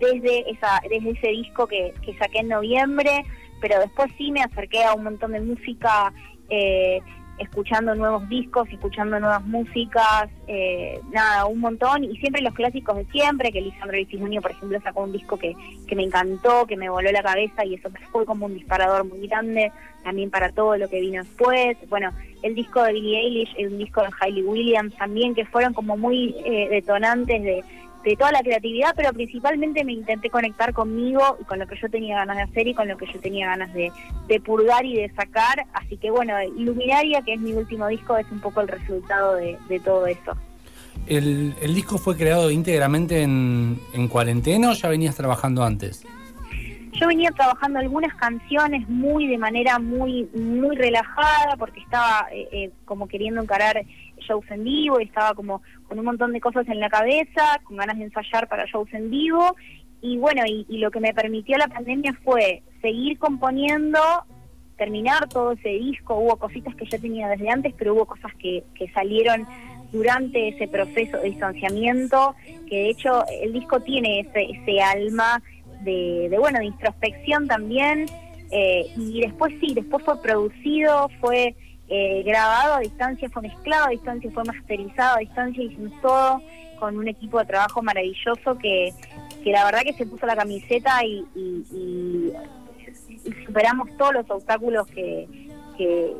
desde esa desde ese disco que, que saqué en noviembre, pero después sí me acerqué a un montón de música, eh, escuchando nuevos discos, escuchando nuevas músicas, eh, nada, un montón, y siempre los clásicos de siempre, que Lisandro Junio, por ejemplo, sacó un disco que, que me encantó, que me voló la cabeza, y eso fue como un disparador muy grande, también para todo lo que vino después, bueno, el disco de Billie Eilish, un disco de Hailey Williams también, que fueron como muy eh, detonantes de, de toda la creatividad, pero principalmente me intenté conectar conmigo y con lo que yo tenía ganas de hacer y con lo que yo tenía ganas de, de purgar y de sacar. Así que bueno, Luminaria, que es mi último disco, es un poco el resultado de, de todo eso. ¿El, el disco fue creado íntegramente en, en cuarentena o ya venías trabajando antes? Yo venía trabajando algunas canciones muy de manera muy muy relajada porque estaba eh, eh, como queriendo encarar shows en vivo y estaba como con un montón de cosas en la cabeza, con ganas de ensayar para shows en vivo. Y bueno, y, y lo que me permitió la pandemia fue seguir componiendo, terminar todo ese disco, hubo cositas que ya tenía desde antes, pero hubo cosas que, que salieron durante ese proceso de distanciamiento, que de hecho el disco tiene ese, ese alma de, de, bueno de introspección también. Eh, y después sí después fue producido fue eh, grabado a distancia fue mezclado a distancia fue masterizado a distancia hicimos todo con un equipo de trabajo maravilloso que, que la verdad que se puso la camiseta y, y- y- superamos todos los obstáculos que, que,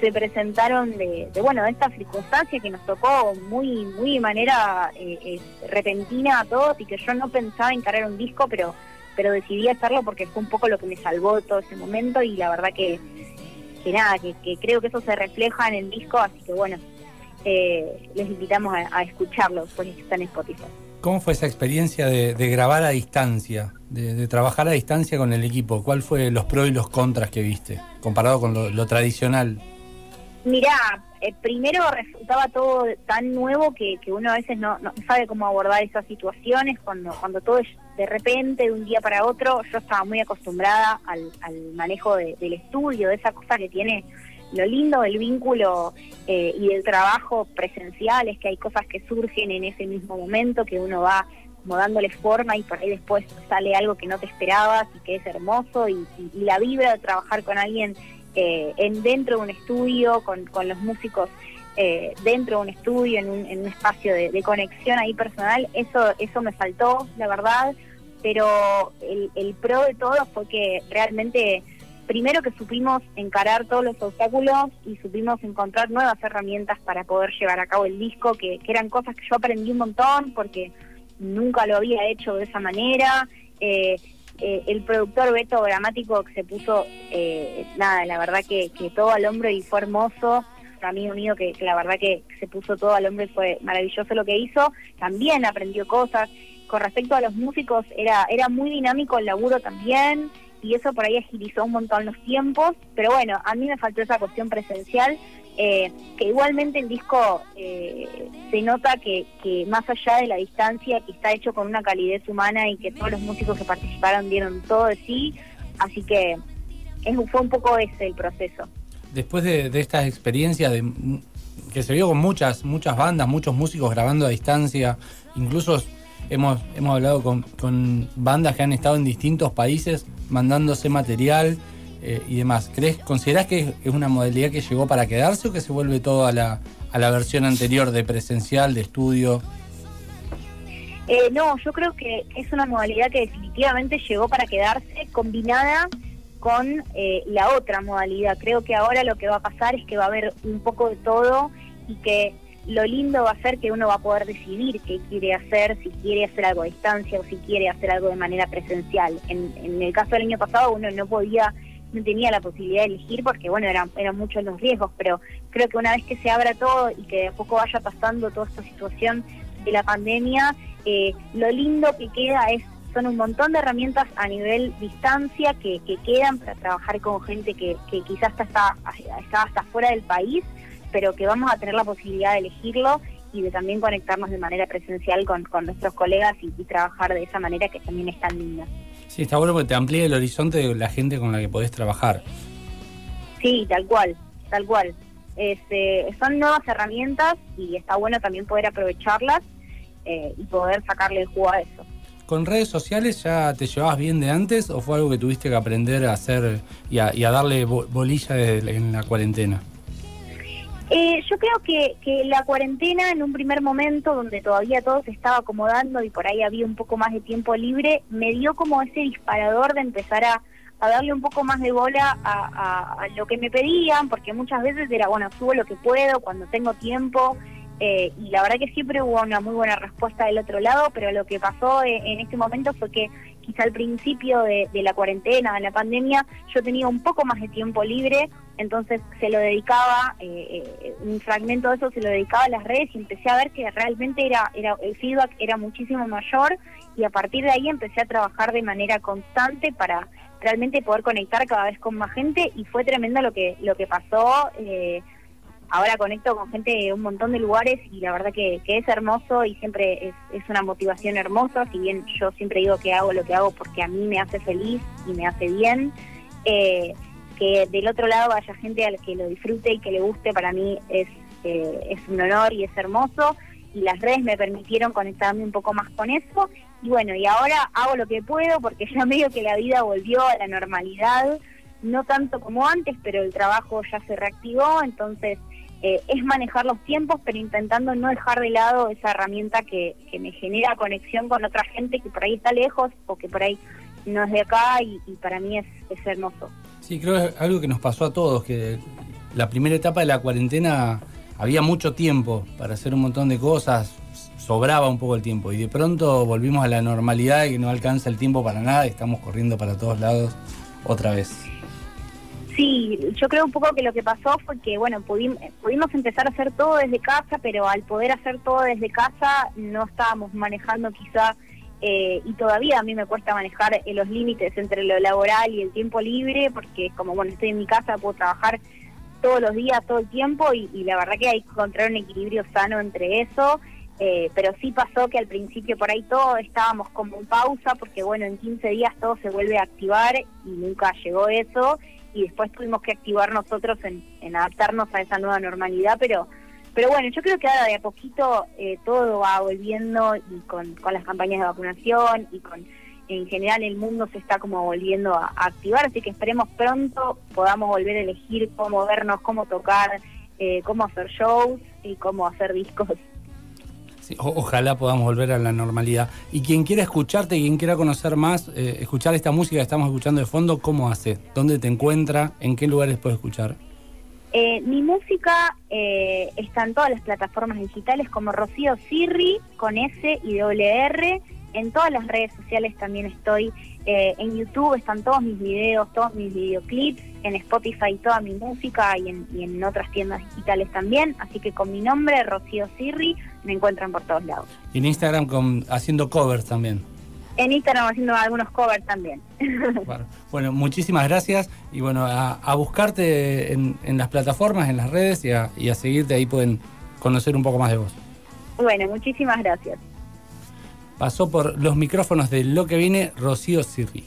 se presentaron de, de, bueno de esta circunstancia que nos tocó muy muy de manera eh, eh, repentina a todos y que yo no pensaba encarar un disco pero pero decidí hacerlo porque fue un poco lo que me salvó todo ese momento y la verdad que, que nada, que, que creo que eso se refleja en el disco, así que bueno, eh, les invitamos a, a escucharlo, pues está en Spotify. ¿Cómo fue esa experiencia de, de grabar a distancia, de, de trabajar a distancia con el equipo? ¿Cuál fue los pros y los contras que viste, comparado con lo, lo tradicional? Mirá, eh, primero resultaba todo tan nuevo que, que uno a veces no, no sabe cómo abordar esas situaciones cuando, cuando todo es de repente, de un día para otro. Yo estaba muy acostumbrada al, manejo de- del estudio, de esa cosa que tiene lo lindo del vínculo eh, y del trabajo presencial, es que hay cosas que surgen en ese mismo momento, que uno va como dándole forma y por ahí después sale algo que no te esperabas y que es hermoso y, y- y la vibra de trabajar con alguien eh, en dentro de un estudio, con, con los músicos eh, dentro de un estudio, en un, espacio de, conexión ahí personal, eso, eso me faltó, la verdad, pero el, pro de todo fue que realmente, primero que supimos encarar todos los obstáculos y supimos encontrar nuevas herramientas para poder llevar a cabo el disco, que, que eran cosas que yo aprendí un montón porque nunca lo había hecho de esa manera. Eh, eh, el productor Beto Gramático que se puso, eh, nada, la verdad que, que todo al hombro y fue hermoso. Amigo mío que, que la verdad que se puso todo al hombro y fue maravilloso lo que hizo. También aprendió cosas. Con respecto a los músicos, era, era muy dinámico el laburo también y eso por ahí agilizó un montón los tiempos. Pero bueno, a mí me faltó esa cuestión presencial. eh, que igualmente el disco eh, se nota que, que más allá de la distancia, que está hecho con una calidez humana y que todos los músicos que participaron dieron todo de sí, así que es, fue un poco ese el proceso. Después de, de estas experiencias de, que se vio con muchas, muchas bandas, muchos músicos grabando a distancia, incluso hemos, hemos hablado con, con bandas que han estado en distintos países mandándose material eh, y demás. ¿Crees, considerás que es una modalidad que llegó para quedarse o que se vuelve todo a la, a la versión anterior de presencial, de estudio? Eh, no, yo creo que es una modalidad que definitivamente llegó para quedarse, combinada con eh, la otra modalidad. Creo que ahora lo que va a pasar es que va a haber un poco de todo y que lo lindo va a ser que uno va a poder decidir qué quiere hacer, si quiere hacer algo a distancia o si quiere hacer algo de manera presencial. En, en el caso del año pasado uno no podía, no tenía la posibilidad de elegir porque bueno, eran, eran muchos los riesgos, pero creo que una vez que se abra todo y que de a poco vaya pasando toda esta situación de la pandemia, eh, lo lindo que queda es son un montón de herramientas a nivel distancia que, que quedan para trabajar con gente que, que quizás está, está, está hasta fuera del país, pero que vamos a tener la posibilidad de elegirlo y de también conectarnos de manera presencial con, con nuestros colegas y, y trabajar de esa manera que también es tan linda. Sí, está bueno porque te amplía el horizonte de la gente con la que podés trabajar. Sí, tal cual, tal cual. Es, eh, son nuevas herramientas y está bueno también poder aprovecharlas eh, y poder sacarle el jugo a eso. ¿Con redes sociales ya te llevabas bien de antes o fue algo que tuviste que aprender a hacer y a, y a darle bo- bolilla desde- en la cuarentena? Eh, yo creo que, la cuarentena en un primer momento donde todavía todo se estaba acomodando y por ahí había un poco más de tiempo libre, me dio como ese disparador de empezar a, darle un poco más de bola a- a lo que me pedían, porque muchas veces era, bueno, subo lo que puedo cuando tengo tiempo. Eh, y la verdad que siempre hubo una muy buena respuesta del otro lado, pero lo que pasó eh, en este momento fue que quizá al principio de, de la cuarentena, de la pandemia, yo tenía un poco más de tiempo libre, entonces se lo dedicaba, eh, eh, un fragmento de eso se lo dedicaba a las redes y empecé a ver que realmente era, era el feedback era muchísimo mayor y a partir de ahí empecé a trabajar de manera constante para realmente poder conectar cada vez con más gente y fue tremendo lo que lo que pasó. eh, ahora conecto con gente de un montón de lugares y la verdad que, es hermoso y siempre es, una motivación hermosa, si bien yo siempre digo que hago lo que hago porque a mí me hace feliz y me hace bien, eh, que del otro lado vaya gente al que lo disfrute y que le guste, para mí es, eh, es un honor y es hermoso y las redes me permitieron conectarme un poco más con eso. Y bueno, y ahora hago lo que puedo porque ya medio que la vida volvió a la normalidad, no tanto como antes, pero el trabajo ya se reactivó, entonces eh, es manejar los tiempos, pero intentando no dejar de lado esa herramienta que, que me genera conexión con otra gente que por ahí está lejos o que por ahí no es de acá y, para mí es, es hermoso. Sí, creo que es algo que nos pasó a todos, que la primera etapa de la cuarentena había mucho tiempo para hacer un montón de cosas, sobraba un poco el tiempo y de pronto volvimos a la normalidad y no alcanza el tiempo para nada y estamos corriendo para todos lados otra vez. Sí, yo creo un poco que lo que pasó fue que, bueno, pudimos, pudimos empezar a hacer todo desde casa, pero al poder hacer todo desde casa no estábamos manejando quizá, eh, y todavía a mí me cuesta manejar eh, los límites entre lo laboral y el tiempo libre, porque como, bueno, estoy en mi casa, puedo trabajar todos los días, todo el tiempo, y, y la verdad que hay que encontrar un equilibrio sano entre eso. Eh, pero sí pasó que al principio por ahí todos estábamos como en pausa, porque bueno, en 15 días todo se vuelve a activar y nunca llegó eso, y después tuvimos que activar nosotros en, adaptarnos a esa nueva normalidad, pero pero bueno, yo creo que ahora de a poquito eh, todo va volviendo y con, con las campañas de vacunación y con en general el mundo se está como volviendo a, a activar, así que esperemos pronto podamos volver a elegir cómo vernos, cómo tocar, eh, cómo hacer shows y cómo hacer discos. Sí, o- ojalá podamos volver a la normalidad. Y quien quiera escucharte, quien quiera conocer más, eh, escuchar esta música que estamos escuchando de fondo, ¿cómo hace? ¿Dónde te encuentra? ¿En qué lugares puedes escuchar? Eh, mi música eh, está en todas las plataformas digitales como Rocío Sirri con S y doble R. En todas las redes sociales también estoy. Eh, en YouTube están todos mis videos, todos mis videoclips. En Spotify toda mi música y en, y en otras tiendas digitales también. Así que con mi nombre, Rocío Sirri, me encuentran por todos lados. Y en Instagram con, haciendo covers también. En Instagram haciendo algunos covers también. Bueno, muchísimas gracias y bueno, a, a buscarte en, en las plataformas, en las redes y a, y a seguirte ahí pueden conocer un poco más de vos. bueno, muchísimas gracias. Pasó por los micrófonos de Lo que viene Rocío Sirri.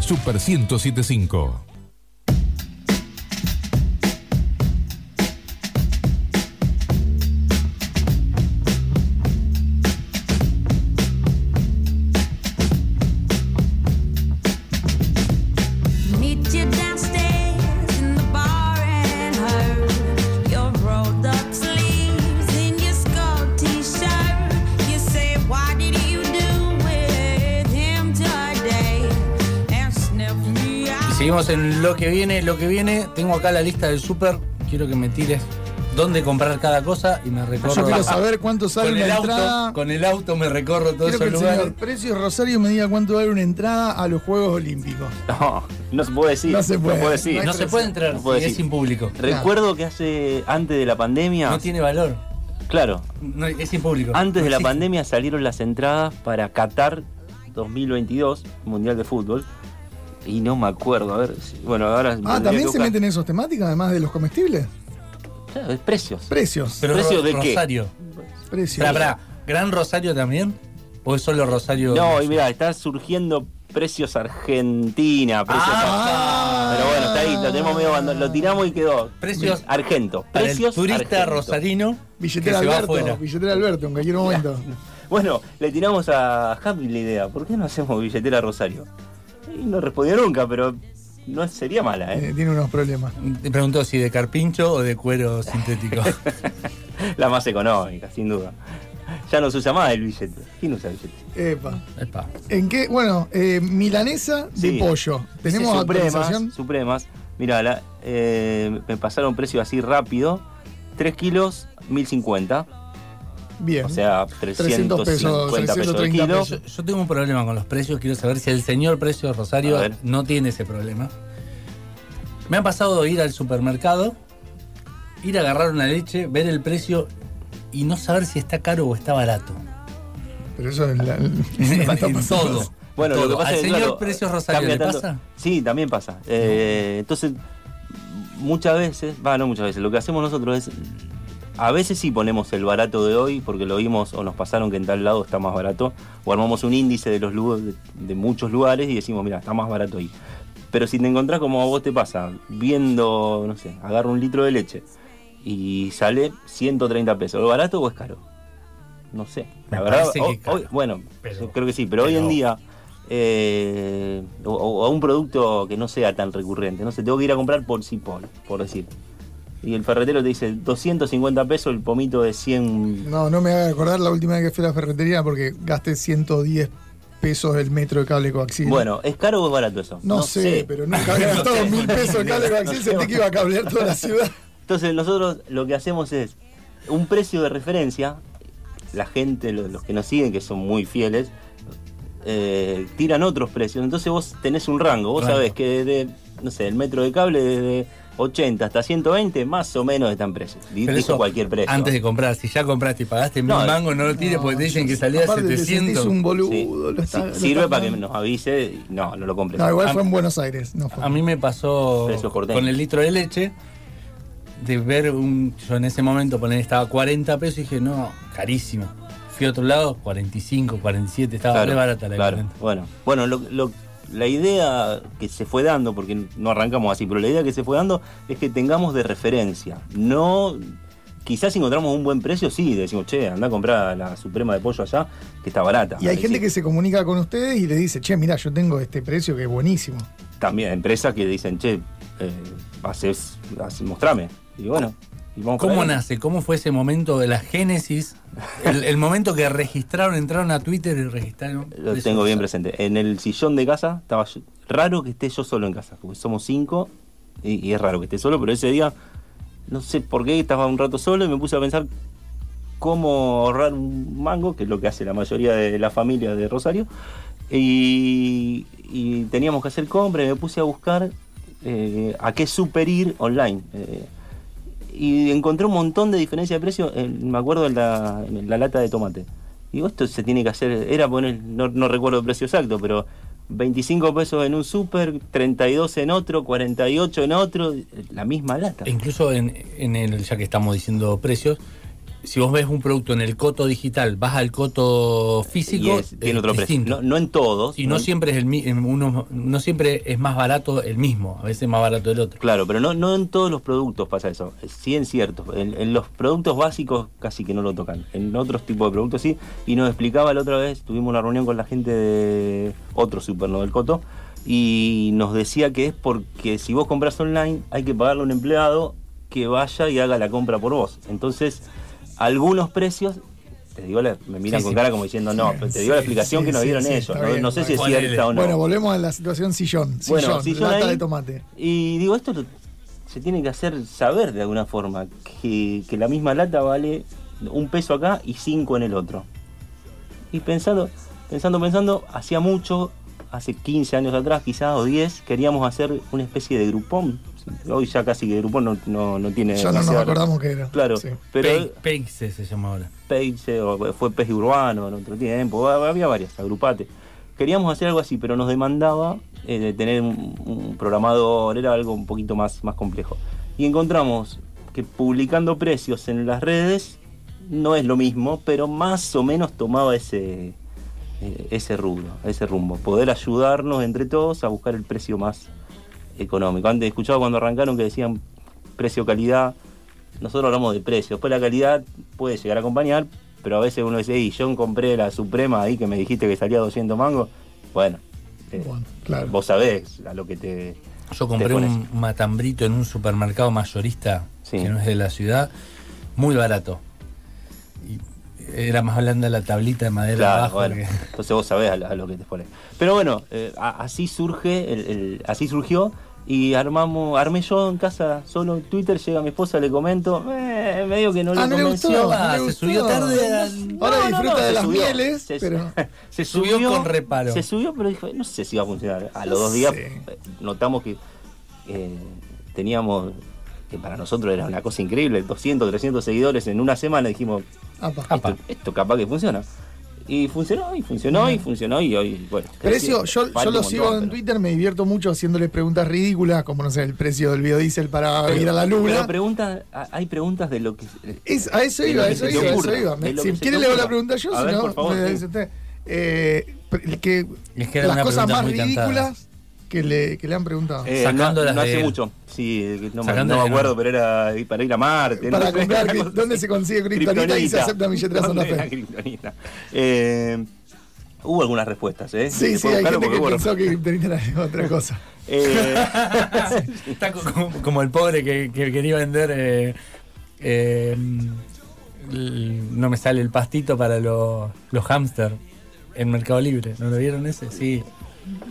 Super 1075. Lo que viene, lo que viene. Tengo acá la lista del súper. Quiero que me tires dónde comprar cada cosa y me recorro. Yo quiero saber cuánto sale con el una auto, entrada. Con el auto me recorro todos Quiero que esos el lugares. señor Precios Rosario me diga cuánto vale una entrada a los Juegos Olímpicos. No, no se puede decir. No se puede. decir. No se puede entrar No puede si es decir. sin público. Recuerdo que hace, antes de la pandemia, No tiene valor. claro, No, es sin público. antes de la pandemia salieron las entradas para Qatar 2022, Mundial de Fútbol. Y no me acuerdo, a ver, si- bueno, ahora... Ah, ¿también se meten esos temáticas además de los comestibles? Claro, es precios. Precios. Pero ¿Precio Ro- de qué? Rosario. Precios. Pará, pará. ¿Gran Rosario también? ¿O es solo Rosario? No, y mira, está surgiendo precios Argentina, precios Ah. Pero bueno, está ahí, lo tenemos medio abandonado. Lo tiramos y quedó. Precios Argento. Para el Precios turista Argento. rosarino Billetera Alberto, billetera Alberto en cualquier momento. Bueno, le tiramos a Happy la idea. ¿Por qué no hacemos billetera Rosario? Y no respondió nunca, pero no sería mala, ¿eh? Eh, tiene unos problemas. Te preguntó si de carpincho o de cuero sintético. La más económica, sin duda. Ya no se usa más el billete. ¿Quién usa el billete? Epa. Epa. ¿En qué? Bueno, eh, milanesa de Sí. pollo. ¿Tenemos Dice actualización? Supremas, Supremas. Mirá, la- eh, me pasaron precio así rápido. 3 kilos, 1050. Bien. O sea, 300 pesos, 350 pesos el 630 kilo. pesos. Yo, yo tengo un problema con los precios, quiero saber si el señor Precio Rosario no tiene ese problema. Me ha pasado ir al supermercado, ir a agarrar una leche, ver el precio y no saber si está caro o está barato. Pero eso es la, En, todo. Bueno, lo todo. que pasa ¿Al es que, señor claro, Precios Rosario le tanto- pasa? Sí, también pasa. Eh, entonces, muchas veces, va, no muchas veces, lo que hacemos nosotros es, a veces sí ponemos el barato de hoy porque lo vimos o nos pasaron que en tal lado está más barato, o armamos un índice de los de, de muchos lugares y decimos, mira, está más barato ahí. Pero si te encontrás como a vos te pasa, viendo, no sé, agarro un litro de leche y sale 130 pesos, ¿lo barato o es caro? No sé. Me La verdad, hoy- bueno, Pero- creo que sí, pero, hoy en día eh, o, o a un producto que no sea tan recurrente. No sé, tengo que ir a comprar por Cipol, por decir. Y el ferretero te dice 250 pesos el pomito de 100. No, no me haga acordar la última vez que fui a la ferretería porque gasté 110 pesos el metro de cable coaxial. Bueno, ¿es caro o es barato eso? no, sé, pero nunca había gastado mil pesos de cable coaxial, sentí que iba a cablear toda la ciudad. Entonces nosotros lo que hacemos es un precio de referencia. La gente, lo- los que nos siguen, que son muy fieles, eh, tiran otros precios. Entonces vos tenés un rango. Vos Rango. sabés que de, no sé, el metro de cable desde 80 hasta 120 más o menos está en precio. Di- Pero dijo eso, cualquier precio. antes de comprar, si ya compraste y pagaste mil No, mangos, no lo tires porque te dicen que salía te 700. sentís un boludo. Sí. lo está- Sí, lo sirve está para que nos avise. y No, no lo compres. No, igual A- fue en Buenos Aires, no fue. A mí me pasó con el litro de leche de ver un. Yo en ese momento poner estaba a 40 pesos y dije, no, carísimo. Fui a otro lado, 45, 47, estaba Claro, re barata la claro. Bueno, bueno lo- lo- la idea que se fue dando, porque no arrancamos así, pero la idea que se fue dando es que tengamos de referencia. No. Quizás si encontramos un buen precio, sí, decimos, che, anda a comprar la suprema de pollo allá, que está barata. Y hay gente que se comunica con ustedes y le dice, che, mira, yo tengo este precio que es buenísimo. También empresas que dicen, che, eh, haces, haces- mostrame. Y bueno, y vamos por ¿Cómo nace? ¿Cómo fue ese momento de la génesis? El, el momento que registraron, entraron a Twitter y registraron. Lo tengo bien presente. En el sillón de casa estaba yo- raro que esté yo solo en casa, porque somos cinco y, y es raro que esté solo, pero ese día no sé por qué estaba un rato solo y me puse a pensar cómo ahorrar un mango, que es lo que hace la mayoría de la familia de Rosario. Y, y teníamos que hacer compra y me puse a buscar eh, a qué super ir online. Eh, y encontré un montón de diferencia de precio, en- me acuerdo en la, lata de tomate. Digo, esto se tiene que hacer, era poner, no, no recuerdo el precio exacto, pero 25 pesos en un super, 32 en otro, 48 en otro, la misma lata. Incluso en, en el, ya que estamos diciendo precios, si vos ves un producto en el coto digital, vas al coto físico, es- tiene otro precio. No, no en todos. Y no siempre es el uno, no siempre es más barato el mismo, a veces es más barato el otro. Claro, pero no, no en todos los productos pasa eso. Sí en ciertos. En, en los productos básicos casi que no lo tocan. En otros tipos de productos sí. Y nos explicaba la otra vez, tuvimos una reunión con la gente de otro super, no del Coto, y nos decía que es porque si vos compras online hay que pagarle a un empleado que vaya y haga la compra por vos. Entonces, algunos precios... Te digo, la- me miran Sí, con sí. cara como diciendo, no, pero te digo la explicación que nos dieron ellos. No, bien, no sé si es cierta o no. Bueno, volvemos a la situación sillón. Sillón, Bueno, sillón lata ahí. de tomate. Y digo, esto lo- se tiene que hacer saber de alguna forma, que, que la misma lata vale un peso acá y cinco en el otro. Y pensando, pensando, pensando, hacía mucho, hace 15 años atrás quizás, o 10, queríamos hacer una especie de grupón. Hoy ya casi que grupón no, no, no tiene... Ya no nos acordamos qué era. Claro, Sí. pero... Pe- Peixe se llama ahora. Peixe, o fue Pez Urbano en otro tiempo, había varias, agrupate. Queríamos hacer algo así, pero nos demandaba eh, de tener un, un programador, era algo un poquito más, más complejo. Y encontramos que publicando precios en las redes no es lo mismo, pero más o menos tomaba ese, eh, ese rubro, ese rumbo. Poder ayudarnos entre todos a buscar el precio más económico. Antes escuchaba cuando arrancaron que decían precio-calidad. Nosotros hablamos de precio. Después la calidad puede llegar a acompañar, pero a veces uno dice, y yo compré la Suprema ahí que me dijiste que salía 200 mangos. Bueno, eh, Bueno, claro. vos sabés a lo que te... Yo compré te un matambrito en un supermercado mayorista Sí. que no es de la ciudad, muy barato. Era más blanda la tablita de madera Claro, abajo. bueno, que- entonces vos sabés a, lo- a lo que te pones. Pero bueno, eh, así surge, el, el- así surgió Y armamos, armé yo en casa solo en Twitter, llega mi esposa, le comento, eh, medio que no Ah, le no le convenció. gustó, no Ah, le se gustó. subió tarde al- Ahora No, disfruta no, de las subió. mieles, Se- pero. se Subió con reparo. Se subió, pero dijo, no sé si va a funcionar. A los dos días Sí. eh, notamos que eh, teníamos, que para nosotros era una cosa increíble, 200, 300 seguidores en una semana. Dijimos, esto, esto capaz que funciona. Y funcionó, y funcionó, y funcionó, y hoy, bueno. Precio, yo, yo lo sigo montón, en pero- Twitter, me divierto mucho haciéndoles preguntas ridículas, como no sé, el precio del biodiesel para ir a la Pero luna. pregunta, hay preguntas de lo que. Es, a eso iba, a eso iba, a eso iba. Si quiere le hago la pregunta yo, si no, me sí. dice usted. Eh, el que, Es que era las cosas más ridículas que le, que le han preguntado. Eh, Sacando no, las no hace él. mucho. Sí, que no, me- no acuerdo, pero era para ir a Marte. Para no comprar, ¿dónde se consigue kriptonita y se acepta billetera Santa ¿Dónde Fe? Eh, hubo algunas respuestas, ¿eh? Sí, sí, hay gente que pensó que kriptonita era otra cosa. eh, Está co- como, como el pobre que, que quería vender. eh, eh, no me sale el pastito para los, los hámster en Mercado Libre. ¿No lo vieron ese? Sí.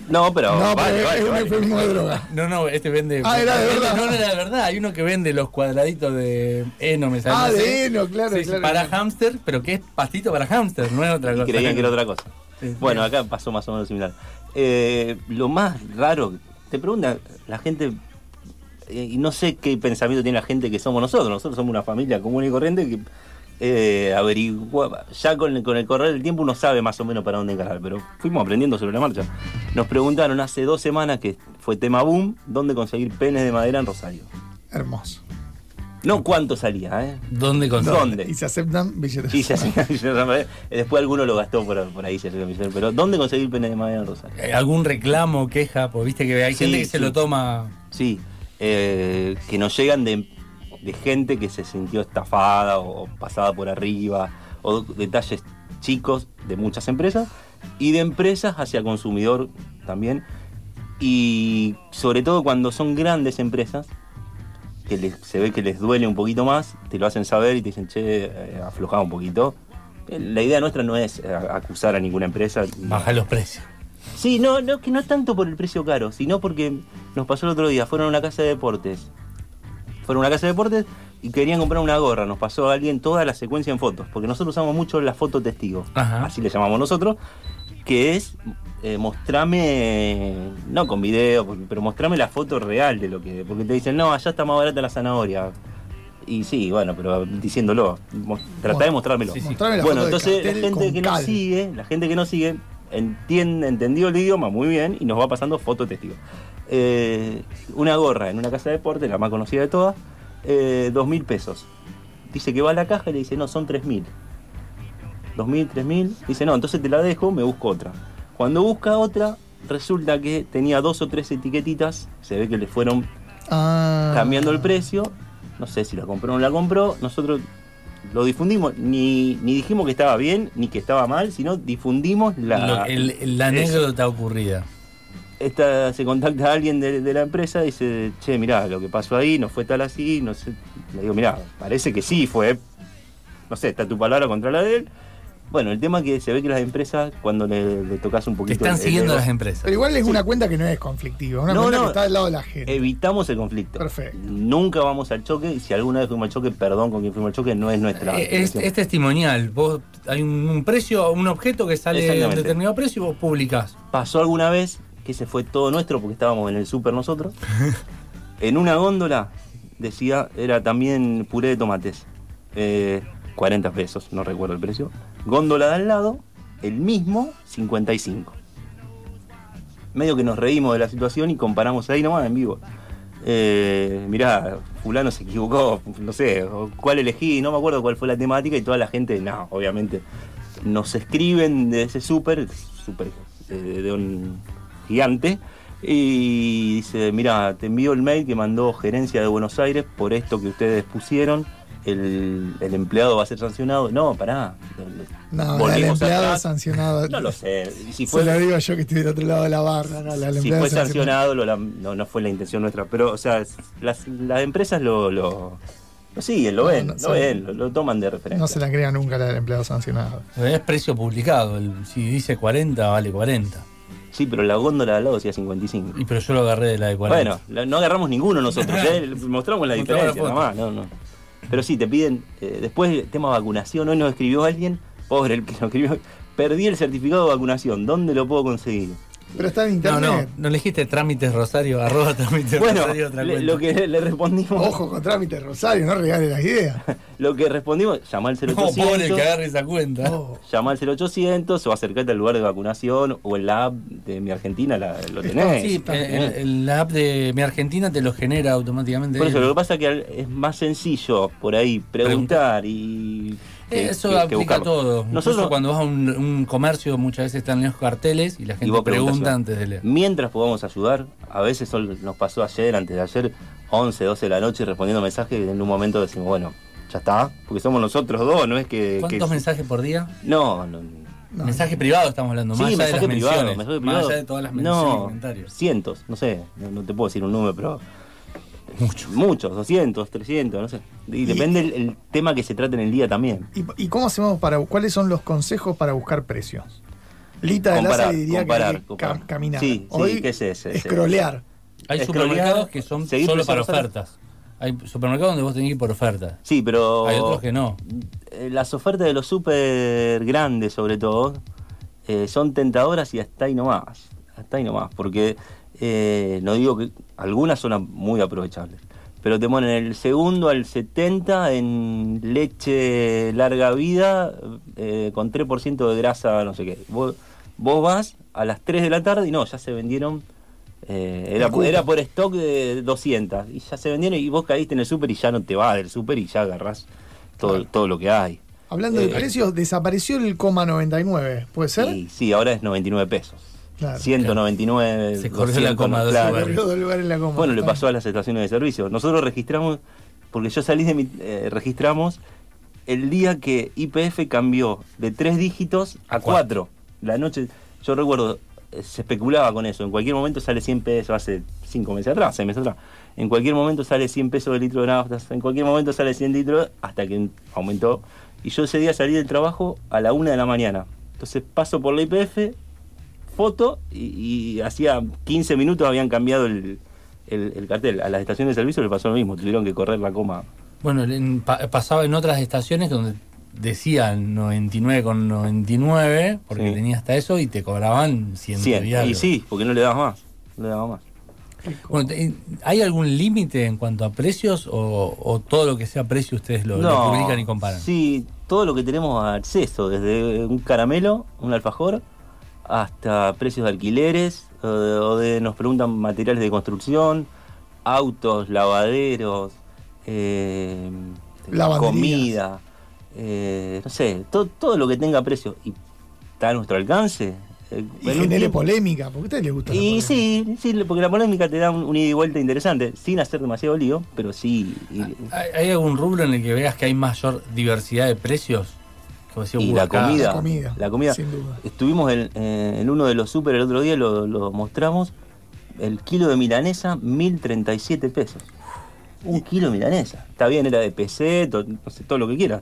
No, pero. No, vale, pero vale, es un de droga. No, no, este vende. Ah, era de verdad. No, no era de verdad. Hay uno que vende los cuadraditos de heno, me sale. Ah, de heno, claro, Sí, claro. Para hámster, pero que es pastito para hámster, no es otra Y cosa. creían que era otra cosa. Sí, Bueno, sí. acá pasó más o menos similar. Eh, lo más raro, te pregunta la gente, eh, y no sé qué pensamiento tiene la gente que somos nosotros. Nosotros somos una familia común y corriente que eh, averigua. Ya con, el- con el correr del tiempo uno sabe más o menos para dónde encarar, pero fuimos aprendiendo sobre la marcha. Nos preguntaron hace dos semanas, que fue tema boom, dónde conseguir penes de madera en Rosario. Hermoso. No cuánto salía, ¿eh? ¿Dónde consigues? ¿Dónde? Y se aceptan billeteras. Y se hacía- después alguno lo gastó por, por ahí, se pero ¿dónde conseguir penes de madera en Rosario? Eh, ¿Algún reclamo, queja? Porque viste que hay Sí, gente que se lo toma. Sí, eh, que nos llegan de, de gente que se sintió estafada o pasada por arriba, o detalles chicos de muchas empresas, y de empresas hacia consumidor también. Y sobre todo cuando son grandes empresas, que les- se ve que les duele un poquito más, te lo hacen saber y te dicen, che, eh, aflojá un poquito. Eh, La idea nuestra no es eh, acusar a ninguna empresa. Bajar los precios. Sí, no, no, que no tanto por el precio caro, sino porque nos pasó el otro día, fueron a una casa de deportes. Fueron a una casa de deportes y querían comprar una gorra. Nos pasó a alguien toda la secuencia en fotos, porque nosotros usamos mucho la foto testigo, Ajá. así le llamamos nosotros, que es eh, mostrame, no con video, pero mostrame la foto real de lo que. Porque te dicen, no, allá está más barata la zanahoria. Y sí, bueno, pero diciéndolo, mo- tratá de mostrármelo. Sí, sí. Bueno, entonces la gente que nos sigue, la gente que nos sigue, entiende, entendió el idioma muy bien y nos va pasando foto testigo. Eh, una gorra en una casa de deporte, la más conocida de todas, eh, dos mil pesos. Dice que va a la caja y le dice, no, son tres mil. Dos mil, tres mil. Dice, no, entonces te la dejo, me busco otra. Cuando busca otra, resulta que tenía dos o tres etiquetitas, se ve que le fueron Ah. cambiando el precio. No sé si la compró o no la compró. Nosotros lo difundimos. Ni, ni dijimos que estaba bien ni que estaba mal, sino difundimos la. Lo- el- la anécdota ocurrida. Esta, se contacta a alguien de, de la empresa y dice: Che, mirá, lo que pasó ahí no fue tal así. No sé. Le digo: Mirá, parece que sí fue. No sé, está tu palabra contra la de él. Bueno, el tema es que se ve que las empresas, cuando le, le tocas un Te poquito. están el- el siguiendo las empresas. Pero igual es Sí. una cuenta que no es conflictiva, una No, cuenta no. que está del lado de la gente. Evitamos el conflicto. Perfecto. Nunca vamos al choque y si alguna vez fuimos al choque, perdón con quien fuimos al choque, no es nuestra. Eh, Es, es testimonial. Vos hay un, un precio, un objeto que sale a un determinado precio y vos publicás. Pasó alguna vez que ese fue todo nuestro porque estábamos en el súper nosotros. en una góndola decía, era también puré de tomates. Eh, 40 pesos, no recuerdo el precio. Góndola de al lado, el mismo, 55. Medio que nos reímos de la situación y comparamos ahí nomás en vivo. Eh, mirá, fulano se equivocó, no sé, cuál elegí, no me acuerdo cuál fue la temática y toda la gente, no, obviamente, nos escriben de ese súper, súper eh, de un gigante, y dice, mira, te envío el mail que mandó gerencia de Buenos Aires por esto que ustedes pusieron, el, el empleado va a ser sancionado. No, pará. No, el empleado atrás. sancionado. No lo sé. Si Se fue, lo digo yo que estoy del otro lado de la barra. No, la- el si fue sancionado. sancionado, lo lam- no, no fue la intención nuestra. Pero, o sea, es- las, las empresas lo, lo, lo siguen, lo No, ven, no, lo sí. ven, lo, lo toman de referencia. No se la crea nunca la del empleado sancionado. Es precio publicado. el- si dice 40, vale 40. Sí, pero la góndola de al lado decía 55. Y pero yo lo agarré de la de 40. Bueno, la- no agarramos ninguno nosotros, ¿eh? mostramos la diferencia, la foto. nada más, no, no. Pero sí, te piden, eh, después el tema vacunación, hoy nos escribió alguien, pobre el que lo escribió, perdí el certificado de vacunación, ¿dónde lo puedo conseguir? Pero está en No, no, internet. no elegiste trámites Rosario, arroba trámites Bueno, Rosario, otra le- lo que le respondimos, Ojo con trámite Rosario, no regales las ideas. lo que respondimos, llamá al No, pobre 0800, que agarre esa cuenta. Oh, llamá al 0800 o acercate al lugar de vacunación o en la app de Mi Argentina la- lo tenés. Sí, Está el- la app de Mi Argentina te lo genera automáticamente. Por eso, lo que pasa es que es más sencillo por ahí preguntar y. que- Eso que- que aplica a buscarlo. todo. Nosotros cuando vas a un, un comercio muchas veces están los carteles y la y gente vos pregunta antes de leer. Mientras podamos ayudar, a veces nos pasó ayer, antes de ayer, 11, 12 de la noche respondiendo mensajes y en un momento decimos, bueno, ya está, porque somos nosotros dos, no es que. ¿Cuántos que- mensajes por día? No, no. no. Mensaje privado estamos hablando, Sí, más allá de mensaje las privado, menciones, mensaje más allá de todas las menciones y No, comentarios. cientos, no sé, no, no te puedo decir un número, pero Muchos. muchos, 200, 300, no sé. Y, depende el, el tema que se trate en el día también. ¿Y, y cómo hacemos para cuáles son los consejos para buscar precios? Lita de Comparar, Laza diría comparar, que hay que comparar. cam- caminar. Sí, sí, Hoy ¿qué es ese? Scrollear. Hay supermercados que son solo para ofertas. Hay supermercados donde vos tenés que ir por ofertas. Sí, pero. Hay otros que no. eh, Las ofertas de los super grandes, sobre todo, eh, son tentadoras y hasta ahí nomás. Hasta ahí nomás. Porque eh, no digo que. Algunas son muy aprovechables. Pero te ponen el segundo al 70 en leche larga vida eh, con 3% de grasa, no sé qué. Vos, vos vas a las 3 de la tarde y no, ya se vendieron. eh, era, era por stock de 200 y ya se vendieron y vos caíste en el súper y ya no te vas del súper y ya agarrás todo, todo lo que hay. Hablando de Eh, precios, desapareció el coma 99, ¿puede ser? Sí, ahora es 99 pesos. Claro. 199. Se corrió la 200, coma claro. dos lugares en la coma. Bueno, le pasó a las estaciones de servicio. Nosotros registramos, porque yo salí de mi. eh, registramos el día que IPF cambió de tres dígitos a cuatro. La noche, yo recuerdo, eh, se especulaba con eso. En cualquier momento sale 100 pesos, hace cinco meses atrás, seis meses atrás. En cualquier momento sale 100 pesos de litro de nafta, en cualquier momento sale 100 litros, hasta que aumentó. Y yo ese día salí del trabajo a la una de la mañana. Entonces paso por la IPF, foto, y, y hacía 15 minutos habían cambiado el, el- el cartel. A las estaciones de servicio le pasó lo mismo, tuvieron que correr la coma. Bueno, en- pa- pasaba en otras estaciones donde decían 99 con 99, porque Sí. tenía hasta eso y te cobraban 100 100. y sí, porque no le dabas más. No le dabas más. Bueno, ¿Hay algún límite en cuanto a precios o, o todo lo que sea precio ustedes lo, lo No, publican y comparan? Sí, todo lo que tenemos acceso, desde un caramelo, un alfajor, hasta precios de alquileres, o de, o de- nos preguntan materiales de construcción, autos, lavaderos, eh, comida, eh, no sé, todo, todo lo que tenga precio y está a nuestro alcance. eh, Y genere tiempo- polémica, porque a ustedes les gusta y sí, sí, porque la polémica te da un, un ida y vuelta interesante, sin hacer demasiado lío, pero sí. y- ¿Hay, hay algún rubro en el que veas que hay mayor diversidad de precios? Como decía, Y "Uh, la comida, La comida, la comida. sin duda. Estuvimos en, eh, en uno de los super el otro día, lo, lo mostramos. El kilo de milanesa, 1037 pesos. Un kilo de milanesa. Está bien, era de PC, to- no sé, todo lo que quiera.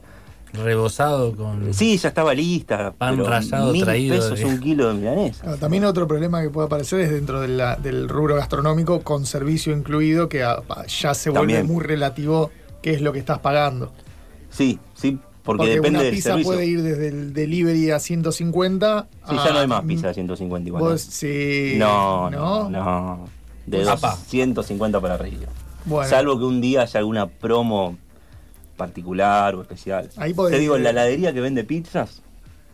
Rebosado con... Sí, ya estaba lista. Pan pero rallado mil traído pesos de- un kilo de milanesa. Claro, también otro problema que puede aparecer es dentro de la- del rubro gastronómico con servicio incluido, que ya se vuelve También. muy relativo qué es lo que estás pagando. Sí, sí, porque, Porque depende una del pizza servicio. puede ir desde el delivery a 150 Sí, a- ya no hay más pizza de 150 igual. Vos, sí, no, ¿no? no, no. De Apa. 250 para arriba. Bueno. Salvo que un día haya alguna promo particular o especial. Ahí podés- Te digo, en la heladería que vende pizzas,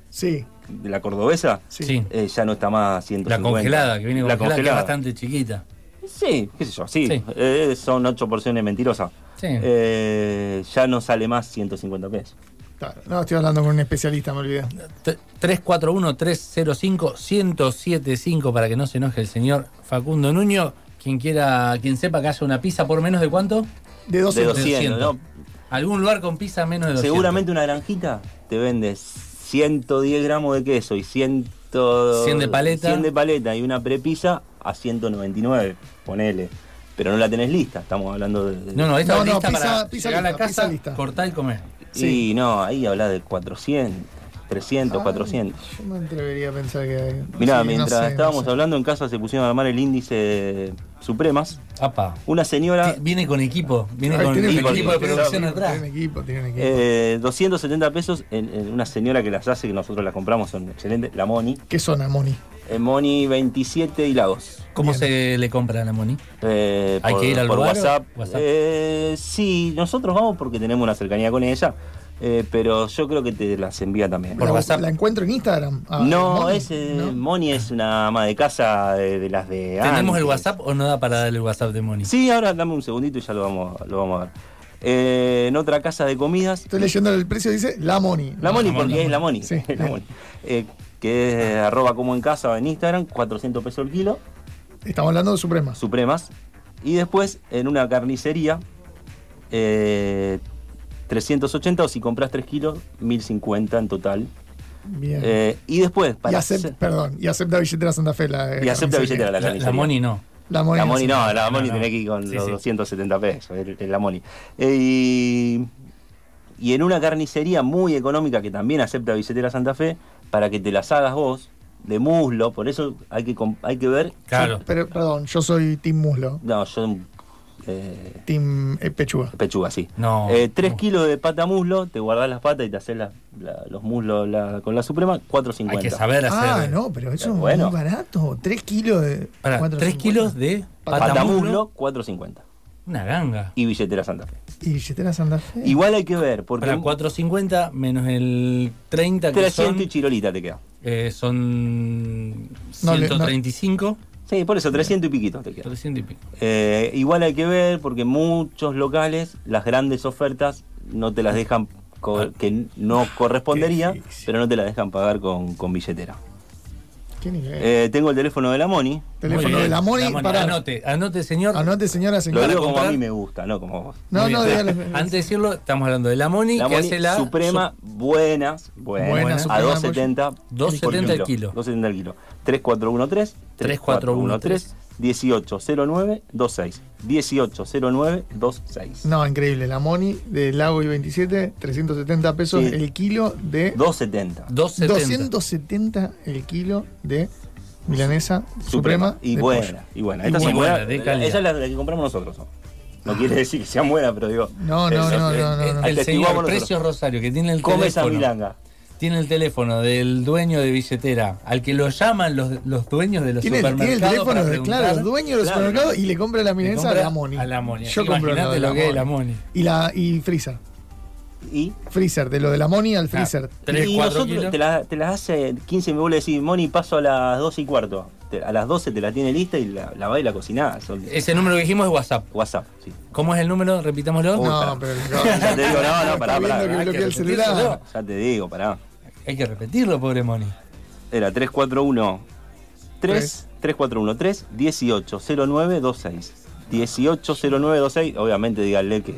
Sí, de la cordobesa, sí. Eh, ya no está más 150. La congelada, que viene La congelada, que es congelada. bastante chiquita. Sí, qué sé yo, sí. Sí. Eh, son ocho porciones mentirosas. Sí. Eh, ya no sale más 150 pesos. No, estoy hablando con un especialista, me olvidé. T- 341-305-1075 para que no se enoje el señor Facundo Nuño. Quien quiera, quien sepa que haya una pizza por menos de cuánto? De 12 De dos- 200, 200. ¿no? ¿Algún lugar con pizza menos de 200? Seguramente una granjita te vende 110 gramos de queso y 100, 100 de paleta. 100 de paleta y una prepizza a 199, ponele. Pero no la tenés lista, estamos hablando de... No, no, esta No, es no, lista pizza- para pizza llegar a la lista, casa, lista. cortar y comer. Sí, no, ahí habla de 400. 300, 400. Yo me atrevería a pensar que hay. Mirá, sí, no mientras sé, estábamos no sé. hablando en casa se pusieron a armar el índice Supremas. Apa. Una señora, Viene con equipo, viene Ay, con tiene equipo, un equipo de tiene producción equipo, atrás. Tiene un equipo, tiene un equipo. eh, 270 pesos, en, en una señora que las hace, que nosotros las compramos, son excelentes, la Moni. ¿Qué zona, Moni? Eh, Moni 27 y Lagos. ¿Cómo Bien. se le compra a la Moni? Eh, ¿Hay por, que ir al por lugar WhatsApp. WhatsApp? Eh, sí, nosotros vamos porque tenemos una cercanía con ella, eh, pero yo creo que te las envía también. Por la, WhatsApp. ¿La encuentro en Instagram? Ah, no, Moni, es, eh, ¿no? Moni es una ama de casa de, de las de ¿Tenemos el. WhatsApp o no da para darle el WhatsApp de Moni? Sí, ahora dame un segundito y ya lo vamos, lo vamos a ver. Eh, en otra casa de comidas, Estoy leyendo el precio, dice La Moni. la Moni, La porque Moni. es la Moni. Sí, la. Moni. Eh, que es arroba como en casa en Instagram, 400 pesos el kilo. Estamos hablando de Supremas. Supremas. Y después en una carnicería, eh, 380 o si compras 3 kilos, 1050 en total. Bien. Eh, y después, y, para acepta, hacer- perdón, y acepta billetera Santa Fe. La, y acepta billetera la La, carnicería. la Moni no. La Moni. La Moni no, la No, Moni no. tiene que ir con Sí, los sí. 270 pesos, es es la Moni. Eh, y, y en una carnicería muy económica que también acepta billetera Santa Fe, para que te las hagas vos, de muslo, por eso hay que, hay que ver. Claro. Pero, perdón, yo soy Team Muslo. No, yo. Eh, Team eh, Pechuga. pechuga, sí. No. Eh, 3 No. kilos de pata muslo, te guardás las patas y te haces la- la- los muslos la- con la Suprema, 4.50. Hay que saber hacer. Ah, no, pero eso es Bueno. muy barato. 3 kilos de. Pará, 4.50. 3 kilos de Pata, patamuslo. muslo, 4.50. Una ganga. Y billetera Santa Fe. Y billetera Santa Fe. Igual hay que ver, porque Para 4.50 menos el 30 que 300 son, y chirolita te queda. eh, son No le- no- 135. Sí, por eso, 300 y piquitos te queda. 300 y pico. Eh, igual hay que ver, porque muchos locales, las grandes ofertas no te las dejan, Ah. que no correspondería, Qué difícil. pero no te las dejan pagar con, con billetera. ¿Qué nivel? Eh, tengo el teléfono de la Moni, Teléfono de bien. la Moni. pará. Anote, anote, señor. Anote, señora, lo señora. digo como a mí me gusta, no como vos. No, no, dígale. Antes de decirlo, estamos hablando de la Moni, La que Moni hace la Suprema, buenas, buenas, Buena a Suprema de 270. 2.70 el kilo. 270 el kilo. 3413 3413 1809 26. 1809 26. No, increíble. La Moni de Lago y 27, 370 pesos Sí. el kilo de. 270. 270. 270 el kilo de milanesa suprema. Y de buena, pollo. y buena. Y Estas son buena, buenas. de calidad. Esa es la, la que compramos nosotros. ¿no? No quiere decir que sean buenas, pero digo. No, no, eso, no, no, no, no. El señor atestiguamos nosotros. Precios Rosario, que tiene el Come esa teléfono. milanga. Tiene el teléfono del dueño de billetera, al que lo llaman los, los dueños de los Tiene, tiene el supermercados. teléfono para de, claro, dueño del Claro. supermercado y le compra la milanesa a la Moni. A la Moni. Yo compro lo de lo la que es la Moni. Y, la, y freezer. Y, Freezer, de lo de la Moni Ah, al freezer. Tres, y cuatro nosotros te las te las hace 15 me vuelve a decir, Moni, paso a las 12 y cuarto. Te- a las 12 te la tiene lista y la, la va y la cocinás. Son- Ese número que dijimos es WhatsApp. WhatsApp, sí. ¿Cómo es el número? Repitámoslo. No, pero Ya te digo, no, no, pará, pará. celular. Ya te digo, pará. Hay que repetirlo, pobre Moni. Era 341 3 341 3 180926. 180926, obviamente díganle que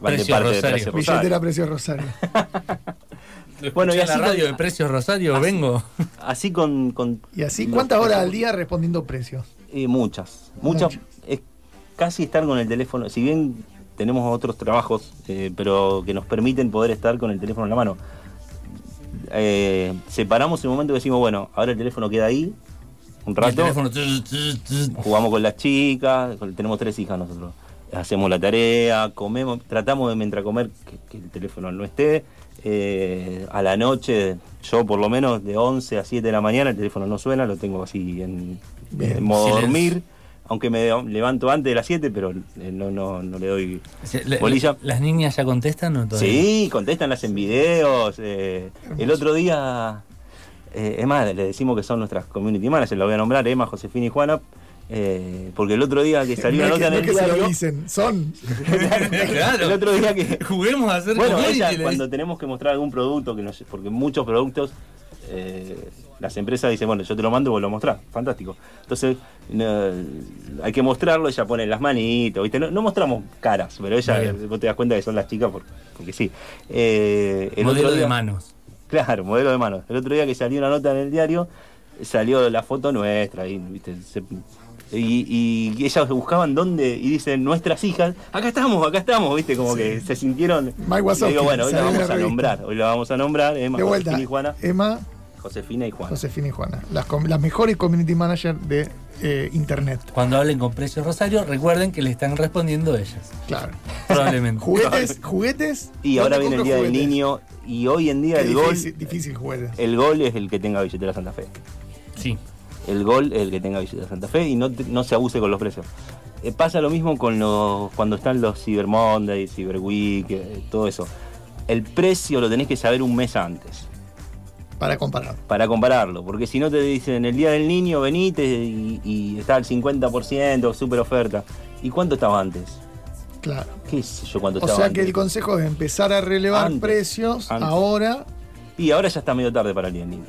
van de Precio parte de Rosario. Precio Billetera. Precio Rosario. Bueno, y en la radio con- de Precios Rosario así- vengo. Así con, con Y así, ¿cuántas horas al día respondiendo precios? Muchas, muchas. Muchas. Es casi estar con el teléfono, si bien tenemos otros trabajos, eh, pero que nos permiten poder estar con el teléfono en la mano. Eh, separamos el momento que decimos, bueno, ahora el teléfono queda ahí, un el rato, teléfono. tss, tss, tss. jugamos con las chicas, tenemos tres hijas nosotros. Hacemos la tarea, comemos, tratamos de mientras comer que, que el teléfono no esté. Eh, a la noche, yo por lo menos de 11 a 7 de la mañana, el teléfono no suena, lo tengo así en modo silencio. dormir. Aunque me levanto antes de las 7, pero eh, no, no, no le doy bolilla. ¿Las niñas ya contestan o todavía? Sí, contestan, las en videos. eh, el otro día, eh, es más, le decimos que son nuestras community managers, lo voy a nombrar, Emma, Josefina y Juana, eh, porque el otro día que salió no una es nota en el que se lo dicen, son. Claro. el otro día que... Juguemos a hacer Bueno, ella, cuando tenemos que mostrar algún producto, que nos, porque muchos productos, eh, las empresas dicen, bueno, yo te lo mando y vos lo mostrás, fantástico. Entonces, no, hay que mostrarlo, ella pone las manitos, ¿viste? No, no mostramos caras, pero ella, bien. vos te das cuenta que son las chicas por- porque sí. Eh, el Modelo otro de manos. Claro, modelo de manos. El otro día que salió una nota en el diario, salió la foto nuestra y ¿viste? Se, Y, y ellas buscaban dónde, y dicen, nuestras hijas, acá estamos, acá estamos, ¿viste? Como que se sintieron. Y digo, bueno, hoy la vamos la a nombrar, hoy la vamos a nombrar, Emma, De vuelta, Josefina y Juana. Emma, Josefina y Juana. Josefina y Juana. Las, mejores community managers de eh, internet. Cuando hablen con Precios Rosario, recuerden que le están respondiendo ellas. Claro. Probablemente. Juguetes, juguetes. Y ahora ¿dónde viene el Día del? Niño, y hoy en día Qué el gol, difícil, difícil juguetes. el gol es el que tenga billetera Santa Fe. Sí. El gol es el que tenga billetera Santa Fe y no, no se abuse con los precios. Eh, pasa lo mismo con los cuando están los Cyber Monday, Cyber Week, eh, todo eso. El precio lo tenés que saber un mes antes Para comparar. para compararlo, porque si no te dicen el día del niño venite y, y está al 50%, super oferta. ¿Y cuánto estaba antes? Claro. ¿Qué sé yo cuánto O estaba sea antes? que el consejo es empezar a relevar Antes, precios antes. ahora. Y ahora ya está medio tarde para el día del niño.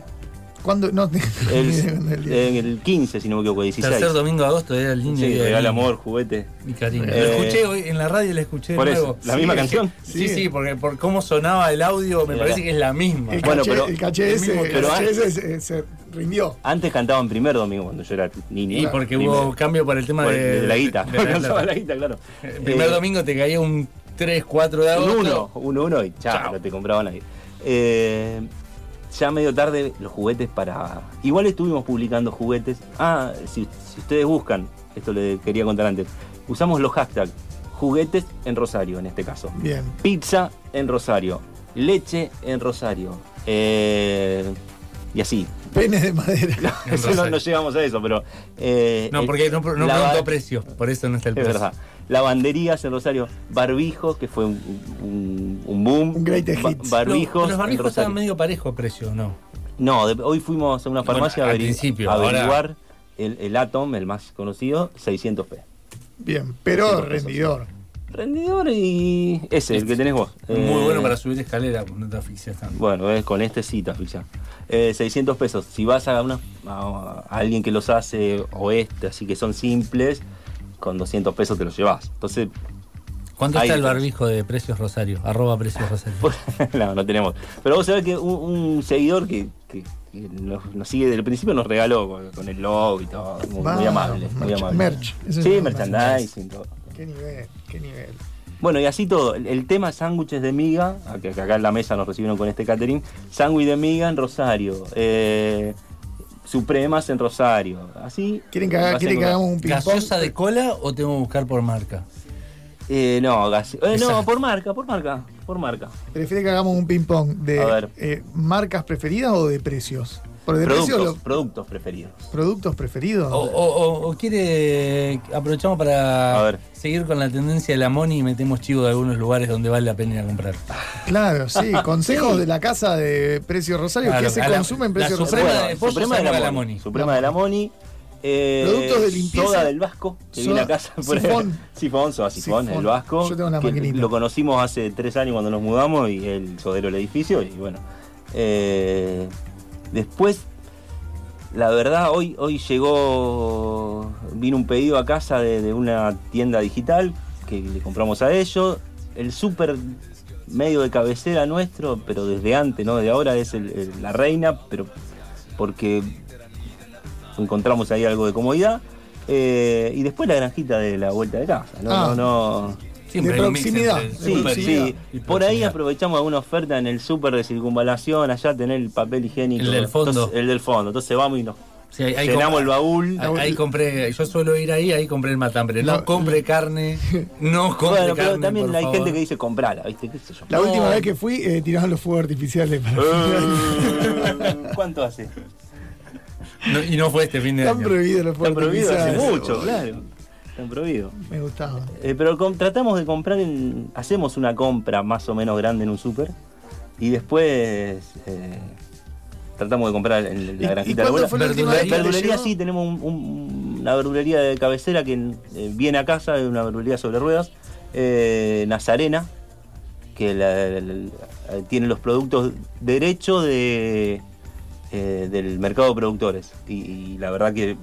¿Cuándo? No, El, el día. en el 15, si no me equivoco, 16. Tercer domingo de agosto era el niño. Sí, regala amor, juguete. Y cariño. Eh, lo escuché hoy en la radio, lo escuché de por eso, nuevo. ¿la misma canción? Sí, sí, porque por cómo sonaba el audio me Era parece la- que es la misma. El Bueno, caché, pero- el caché el ese, el pero caché antes- ese se, se rindió. Antes cantaban primer domingo cuando yo era niño. Y porque Primer- hubo cambio por el tema por- de, de la guita. de la la guita, claro. El primer Eh, domingo te caía un 3, 4 de Un agosto. uno, un uno y chao, Chao. no te compraba nadie. Eh, ya medio tarde los juguetes para. Igual estuvimos publicando juguetes. Ah, si, si ustedes buscan, esto le quería contar antes, usamos los hashtags juguetes en Rosario en este caso. Bien. Pizza en Rosario. Leche en Rosario. Eh, y así. Penes de madera. Eso no, llegamos a eso, pero. eh, No, porque no, no la- preguntó precios, por eso no está el Es precio. verdad. Lavanderías en Rosario. Barbijos, que fue un, un- un boom. Un greatest Ba- hits. Barbijos. Los, los en barbijos Rosario. estaban medio parejo precio, ¿no? No, de- hoy fuimos a una farmacia Bueno, a, al averi- principio, a ahora- averiguar el, el Atom, el más conocido, 600 p. Bien, pero 600 pesos. rendidor. Rendidor y ese, el que tenés vos. Muy Eh, bueno para subir escalera, no te asfixias tanto. Bueno, es con este sí te asfixias. Eh, 600 pesos. Si vas a, una, a, a alguien que los hace oeste, así que son simples, con 200 pesos te los llevas. Entonces, ¿Cuánto está el barbijo de Precios Rosario? Arroba Precios Rosario. no, no tenemos. Pero vos sabés que un, un seguidor que, que- que nos, nos sigue desde el principio nos regaló con, con el logo y todo. Muy, muy amable. Muy merch- amable. merch. Eso Sí, es merchandising, todo. Qué nivel, qué nivel. Bueno, y así todo. El, el tema sándwiches de miga, que acá en la mesa nos recibieron con este catering, sándwich de miga en Rosario, eh, supremas en Rosario, así. ¿Quieren que, haga- quieren que hagamos un ping-pong? ¿Gaseosa de cola o tengo que buscar por marca? Eh, no, gase- eh, no, por marca, por marca, por marca. ¿Prefiere que hagamos un ping-pong A de ver. eh, marcas preferidas o de precios? De Productos, precios, los productos preferidos. productos preferidos. O, o- o- o quiere. Aprovechamos para A ver. seguir con la tendencia de la Moni y metemos chivo de algunos lugares donde vale la pena ir a comprar. Claro, sí. Consejos de la casa de Precio Rosario. Claro, ¿Qué se la- consume en la Precio Suprema Rosario? de Suprema de la la Moni. Moni. Suprema de la Moni. eh, Productos de limpieza. Soda del Vasco, que Soda- viene a casa. por ahí. sifón. Sifón, soda sifón, Sifón. el Vasco. Yo tengo una que maquinita. Lo conocimos hace tres años cuando nos mudamos y el sodero del edificio. Y bueno. eh, después, la verdad, hoy, hoy llegó. Vino un pedido a casa de, de una tienda digital que le compramos a ellos. El súper medio de cabecera nuestro, pero desde antes, no de ahora, es el- el- la reina, pero porque encontramos ahí algo de comodidad. Eh, y después la granjita de la vuelta de casa. No, Ah. no, no. Siempre De proximidad, Sí, sí. y Por ahí aprovechamos alguna oferta en el súper de circunvalación, allá tener el papel higiénico. El del fondo. Entonces, el del fondo. Entonces vamos y nos Sí, ahí- ahí llenamos comp- el baúl. Ahí, ahí compré, yo suelo ir ahí, ahí compré el matambre. No, No. compre carne, no compre Bueno, pero carne, también por hay favor. gente que dice comprala, ¿viste? ¿Qué sé yo? La No. última vez que fui, eh, tiraban los fuegos artificiales para Eh, ¿Cuánto hace? No, y no fue este fin de Están año. prohibidos los Están fuegos prohibidos hace artificiales. mucho, claro. Me gustaba. Eh, pero tratamos de comprar, en- hacemos una compra más o menos grande en un súper y después eh, tratamos de comprar en ¿Y- la ¿Y, granjita de la Verdulería llegó? sí, tenemos un- un- una verdulería de cabecera que eh, viene a casa, es una verdulería sobre ruedas, eh, Nazarena, que la- la- la- tiene los productos derecho de, eh, del mercado de productores. Y, y la verdad que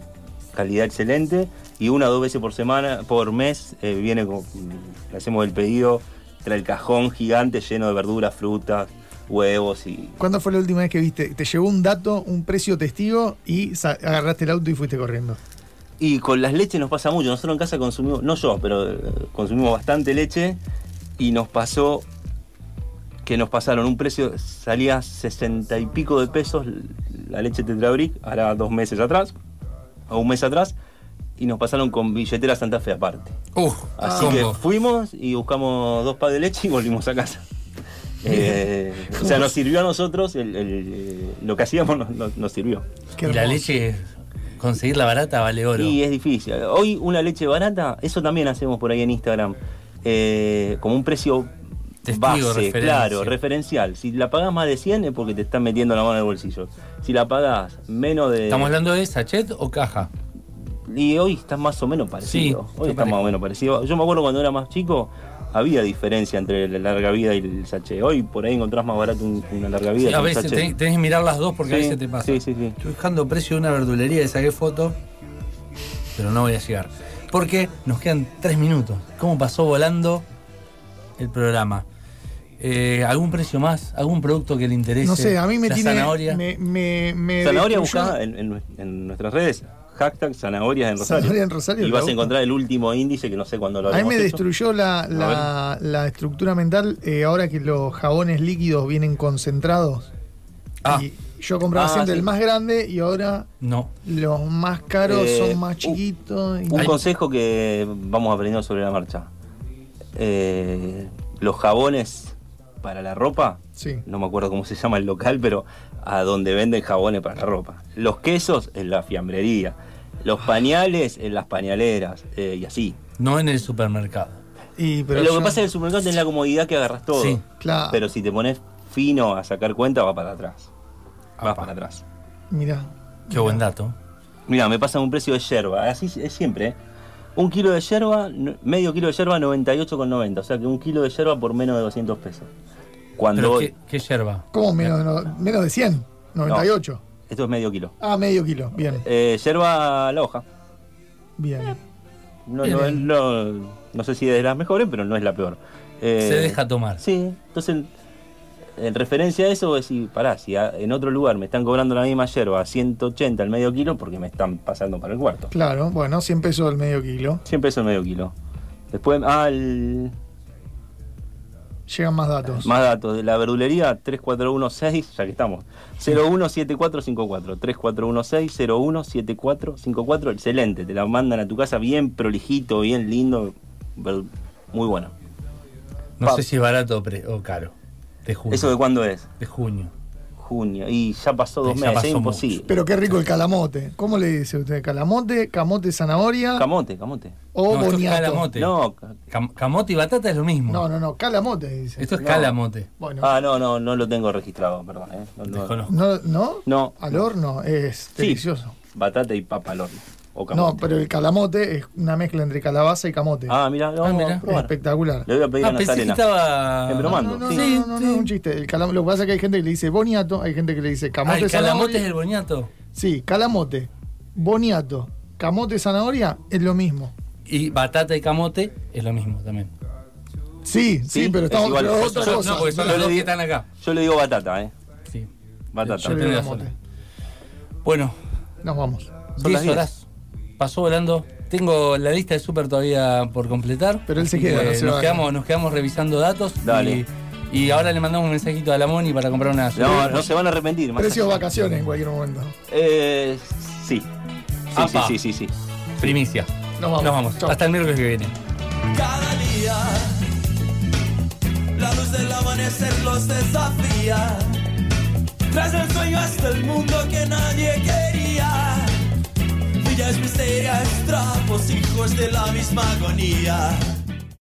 calidad excelente. Y una o dos veces por semana, por mes, eh, viene con, le hacemos el pedido, trae el cajón gigante lleno de verduras, frutas, huevos y ¿Cuándo fue la última vez que viste? Te llegó un dato, un precio testigo y agarraste el auto y fuiste corriendo. Y con las leches nos pasa mucho. Nosotros en casa consumimos, no yo, pero eh, consumimos bastante leche y nos pasó que nos pasaron un precio, salía 60 y pico de pesos la leche Tetrabric, ahora dos meses atrás, o un mes atrás, y nos pasaron con billetera Santa Fe aparte. Uf, Así que fuimos y buscamos dos packs de leche y volvimos a casa. Eh, o sea, nos sirvió a nosotros, el- el- lo que hacíamos nos, nos- nos sirvió. Y la leche, conseguirla barata vale oro. Y es difícil. Hoy una leche barata, eso también hacemos por ahí en Instagram, eh, como un precio Testigo, base, referencia. claro, referencial. Si la pagás más de 100 es porque te están metiendo la mano en el bolsillo. Si la pagás menos de... ¿Estamos hablando de sachet o caja? Y hoy está más o menos parecido. Sí, hoy está más o menos parecido. Yo me acuerdo cuando era más chico, había diferencia entre la larga vida y el sachet. Hoy por ahí encontrás más barato un- una larga vida Sí, que a veces tenés, tenés que mirar las dos porque a veces te pasa. sí, sí, sí. Estoy buscando precio de una verdulería y saqué foto, pero no voy a llegar. Porque nos quedan tres minutos. ¿Cómo pasó volando el programa? Eh, ¿Algún precio más? ¿Algún producto que le interese? No sé, a mí me La tiene. zanahoria. Me, me, me Zanahoria buscada en, en- en nuestras redes. Hashtag zanahorias en Rosario. Zanahoria en Rosario, Y vas a encontrar el último índice que no sé cuándo lo A mí me hecho. destruyó la, la, la estructura mental eh, ahora que los jabones líquidos vienen concentrados. Y yo compraba Ah, siempre sí. el más grande y ahora No. los más caros Eh, son más un- chiquitos. y- Un consejo que vamos aprendiendo sobre la marcha. Eh, los jabones para la ropa, Sí. no me acuerdo cómo se llama el local, pero a donde venden jabones para la ropa. Los quesos en la fiambrería. Los pañales en las pañaleras. eh, y así. No en el supermercado. Y, pero lo yo- que pasa es que el supermercado tiene la comodidad que agarras todo. Sí, claro. Pero si te pones fino a sacar cuenta, va para atrás. Vas para atrás. Mirá. Qué buen dato. Mira, me pasan un precio de yerba, así es siempre. ¿eh? Un kilo de yerba, no- medio kilo de yerba, 98,90. O sea que un kilo de yerba por menos de 200 pesos. Cuando Pero ¿qué, qué yerba? ¿Cómo menos, de no- menos de 100? 98. Esto es medio kilo. Ah, medio kilo. Bien, Eh, yerba a la hoja. bien. No, Bien. no, no, no sé si es de las mejores, pero no es la peor. Eh, Se deja tomar. Sí, entonces en referencia a eso, decís, pará, si a- en otro lugar me están cobrando la misma yerba a 180 el medio kilo, porque me están pasando para el cuarto. Claro, bueno, 100 pesos el medio kilo. 100 pesos el medio kilo. Después, ah, el, Llegan más datos. más datos de la verdulería 3416, ya que estamos. 017454. 3416-017454. Excelente, te la mandan a tu casa bien prolijito, bien lindo. Muy bueno. No Pa- sé si es barato o, pre- o caro. De junio. ¿Eso de cuándo es? De junio. Junio. Y ya pasó dos Ya meses, pasó es imposible. Pero qué rico el calamote. ¿Cómo le dice usted? ¿Calamote, camote, zanahoria Camote, camote. o no, esto es boniato? calamote. No, Cam- camote y batata es lo mismo. No, no, no, calamote dice. Esto es No. calamote. Bueno, ah, no, no, no lo tengo registrado, perdón. eh. No, no. No, ¿no? No. Al horno es Sí, delicioso. Batata y papa al horno. O No, pero el calamote es una mezcla entre calabaza y camote. Ah, mira, lo Ah, vamos mirá. a probar. Espectacular. Le voy a pedir Ah, a pensé que Nazarena. estaba. En bromando. No, no, sí. no, no, no, es un chiste. El calam- lo que pasa es que hay gente que le dice boniato, hay gente que le dice Ah, camote, el calamote zanahoria. es el boniato. Sí, calamote, boniato, camote, zanahoria es lo mismo. Y batata y camote es lo mismo también. Sí, sí, Sí, pero es estamos igual. otra cosa. No, porque son le dos que di- están acá. Yo le digo batata, ¿eh? Sí. Batata. Yo le digo camote. Bueno, Nos vamos. Son las 10 horas. Pasó volando. Tengo la lista de súper todavía por completar. Pero él se queda, que no se nos, va. quedamos, nos quedamos revisando datos. Dale. Y, y ahora le mandamos un mensajito a la Moni para comprar una. No, no se van a arrepentir. más Precio allá. vacaciones en cualquier momento. Eh, sí. Sí, sí, sí, sí, sí. Primicia. Nos vamos. Nos vamos. Chau. Hasta el miércoles que viene. Cada día la luz del amanecer los desafía. Tras el sueño hasta el mundo que nadie quería. Villas misterias, trapos, hijos de la misma agonía.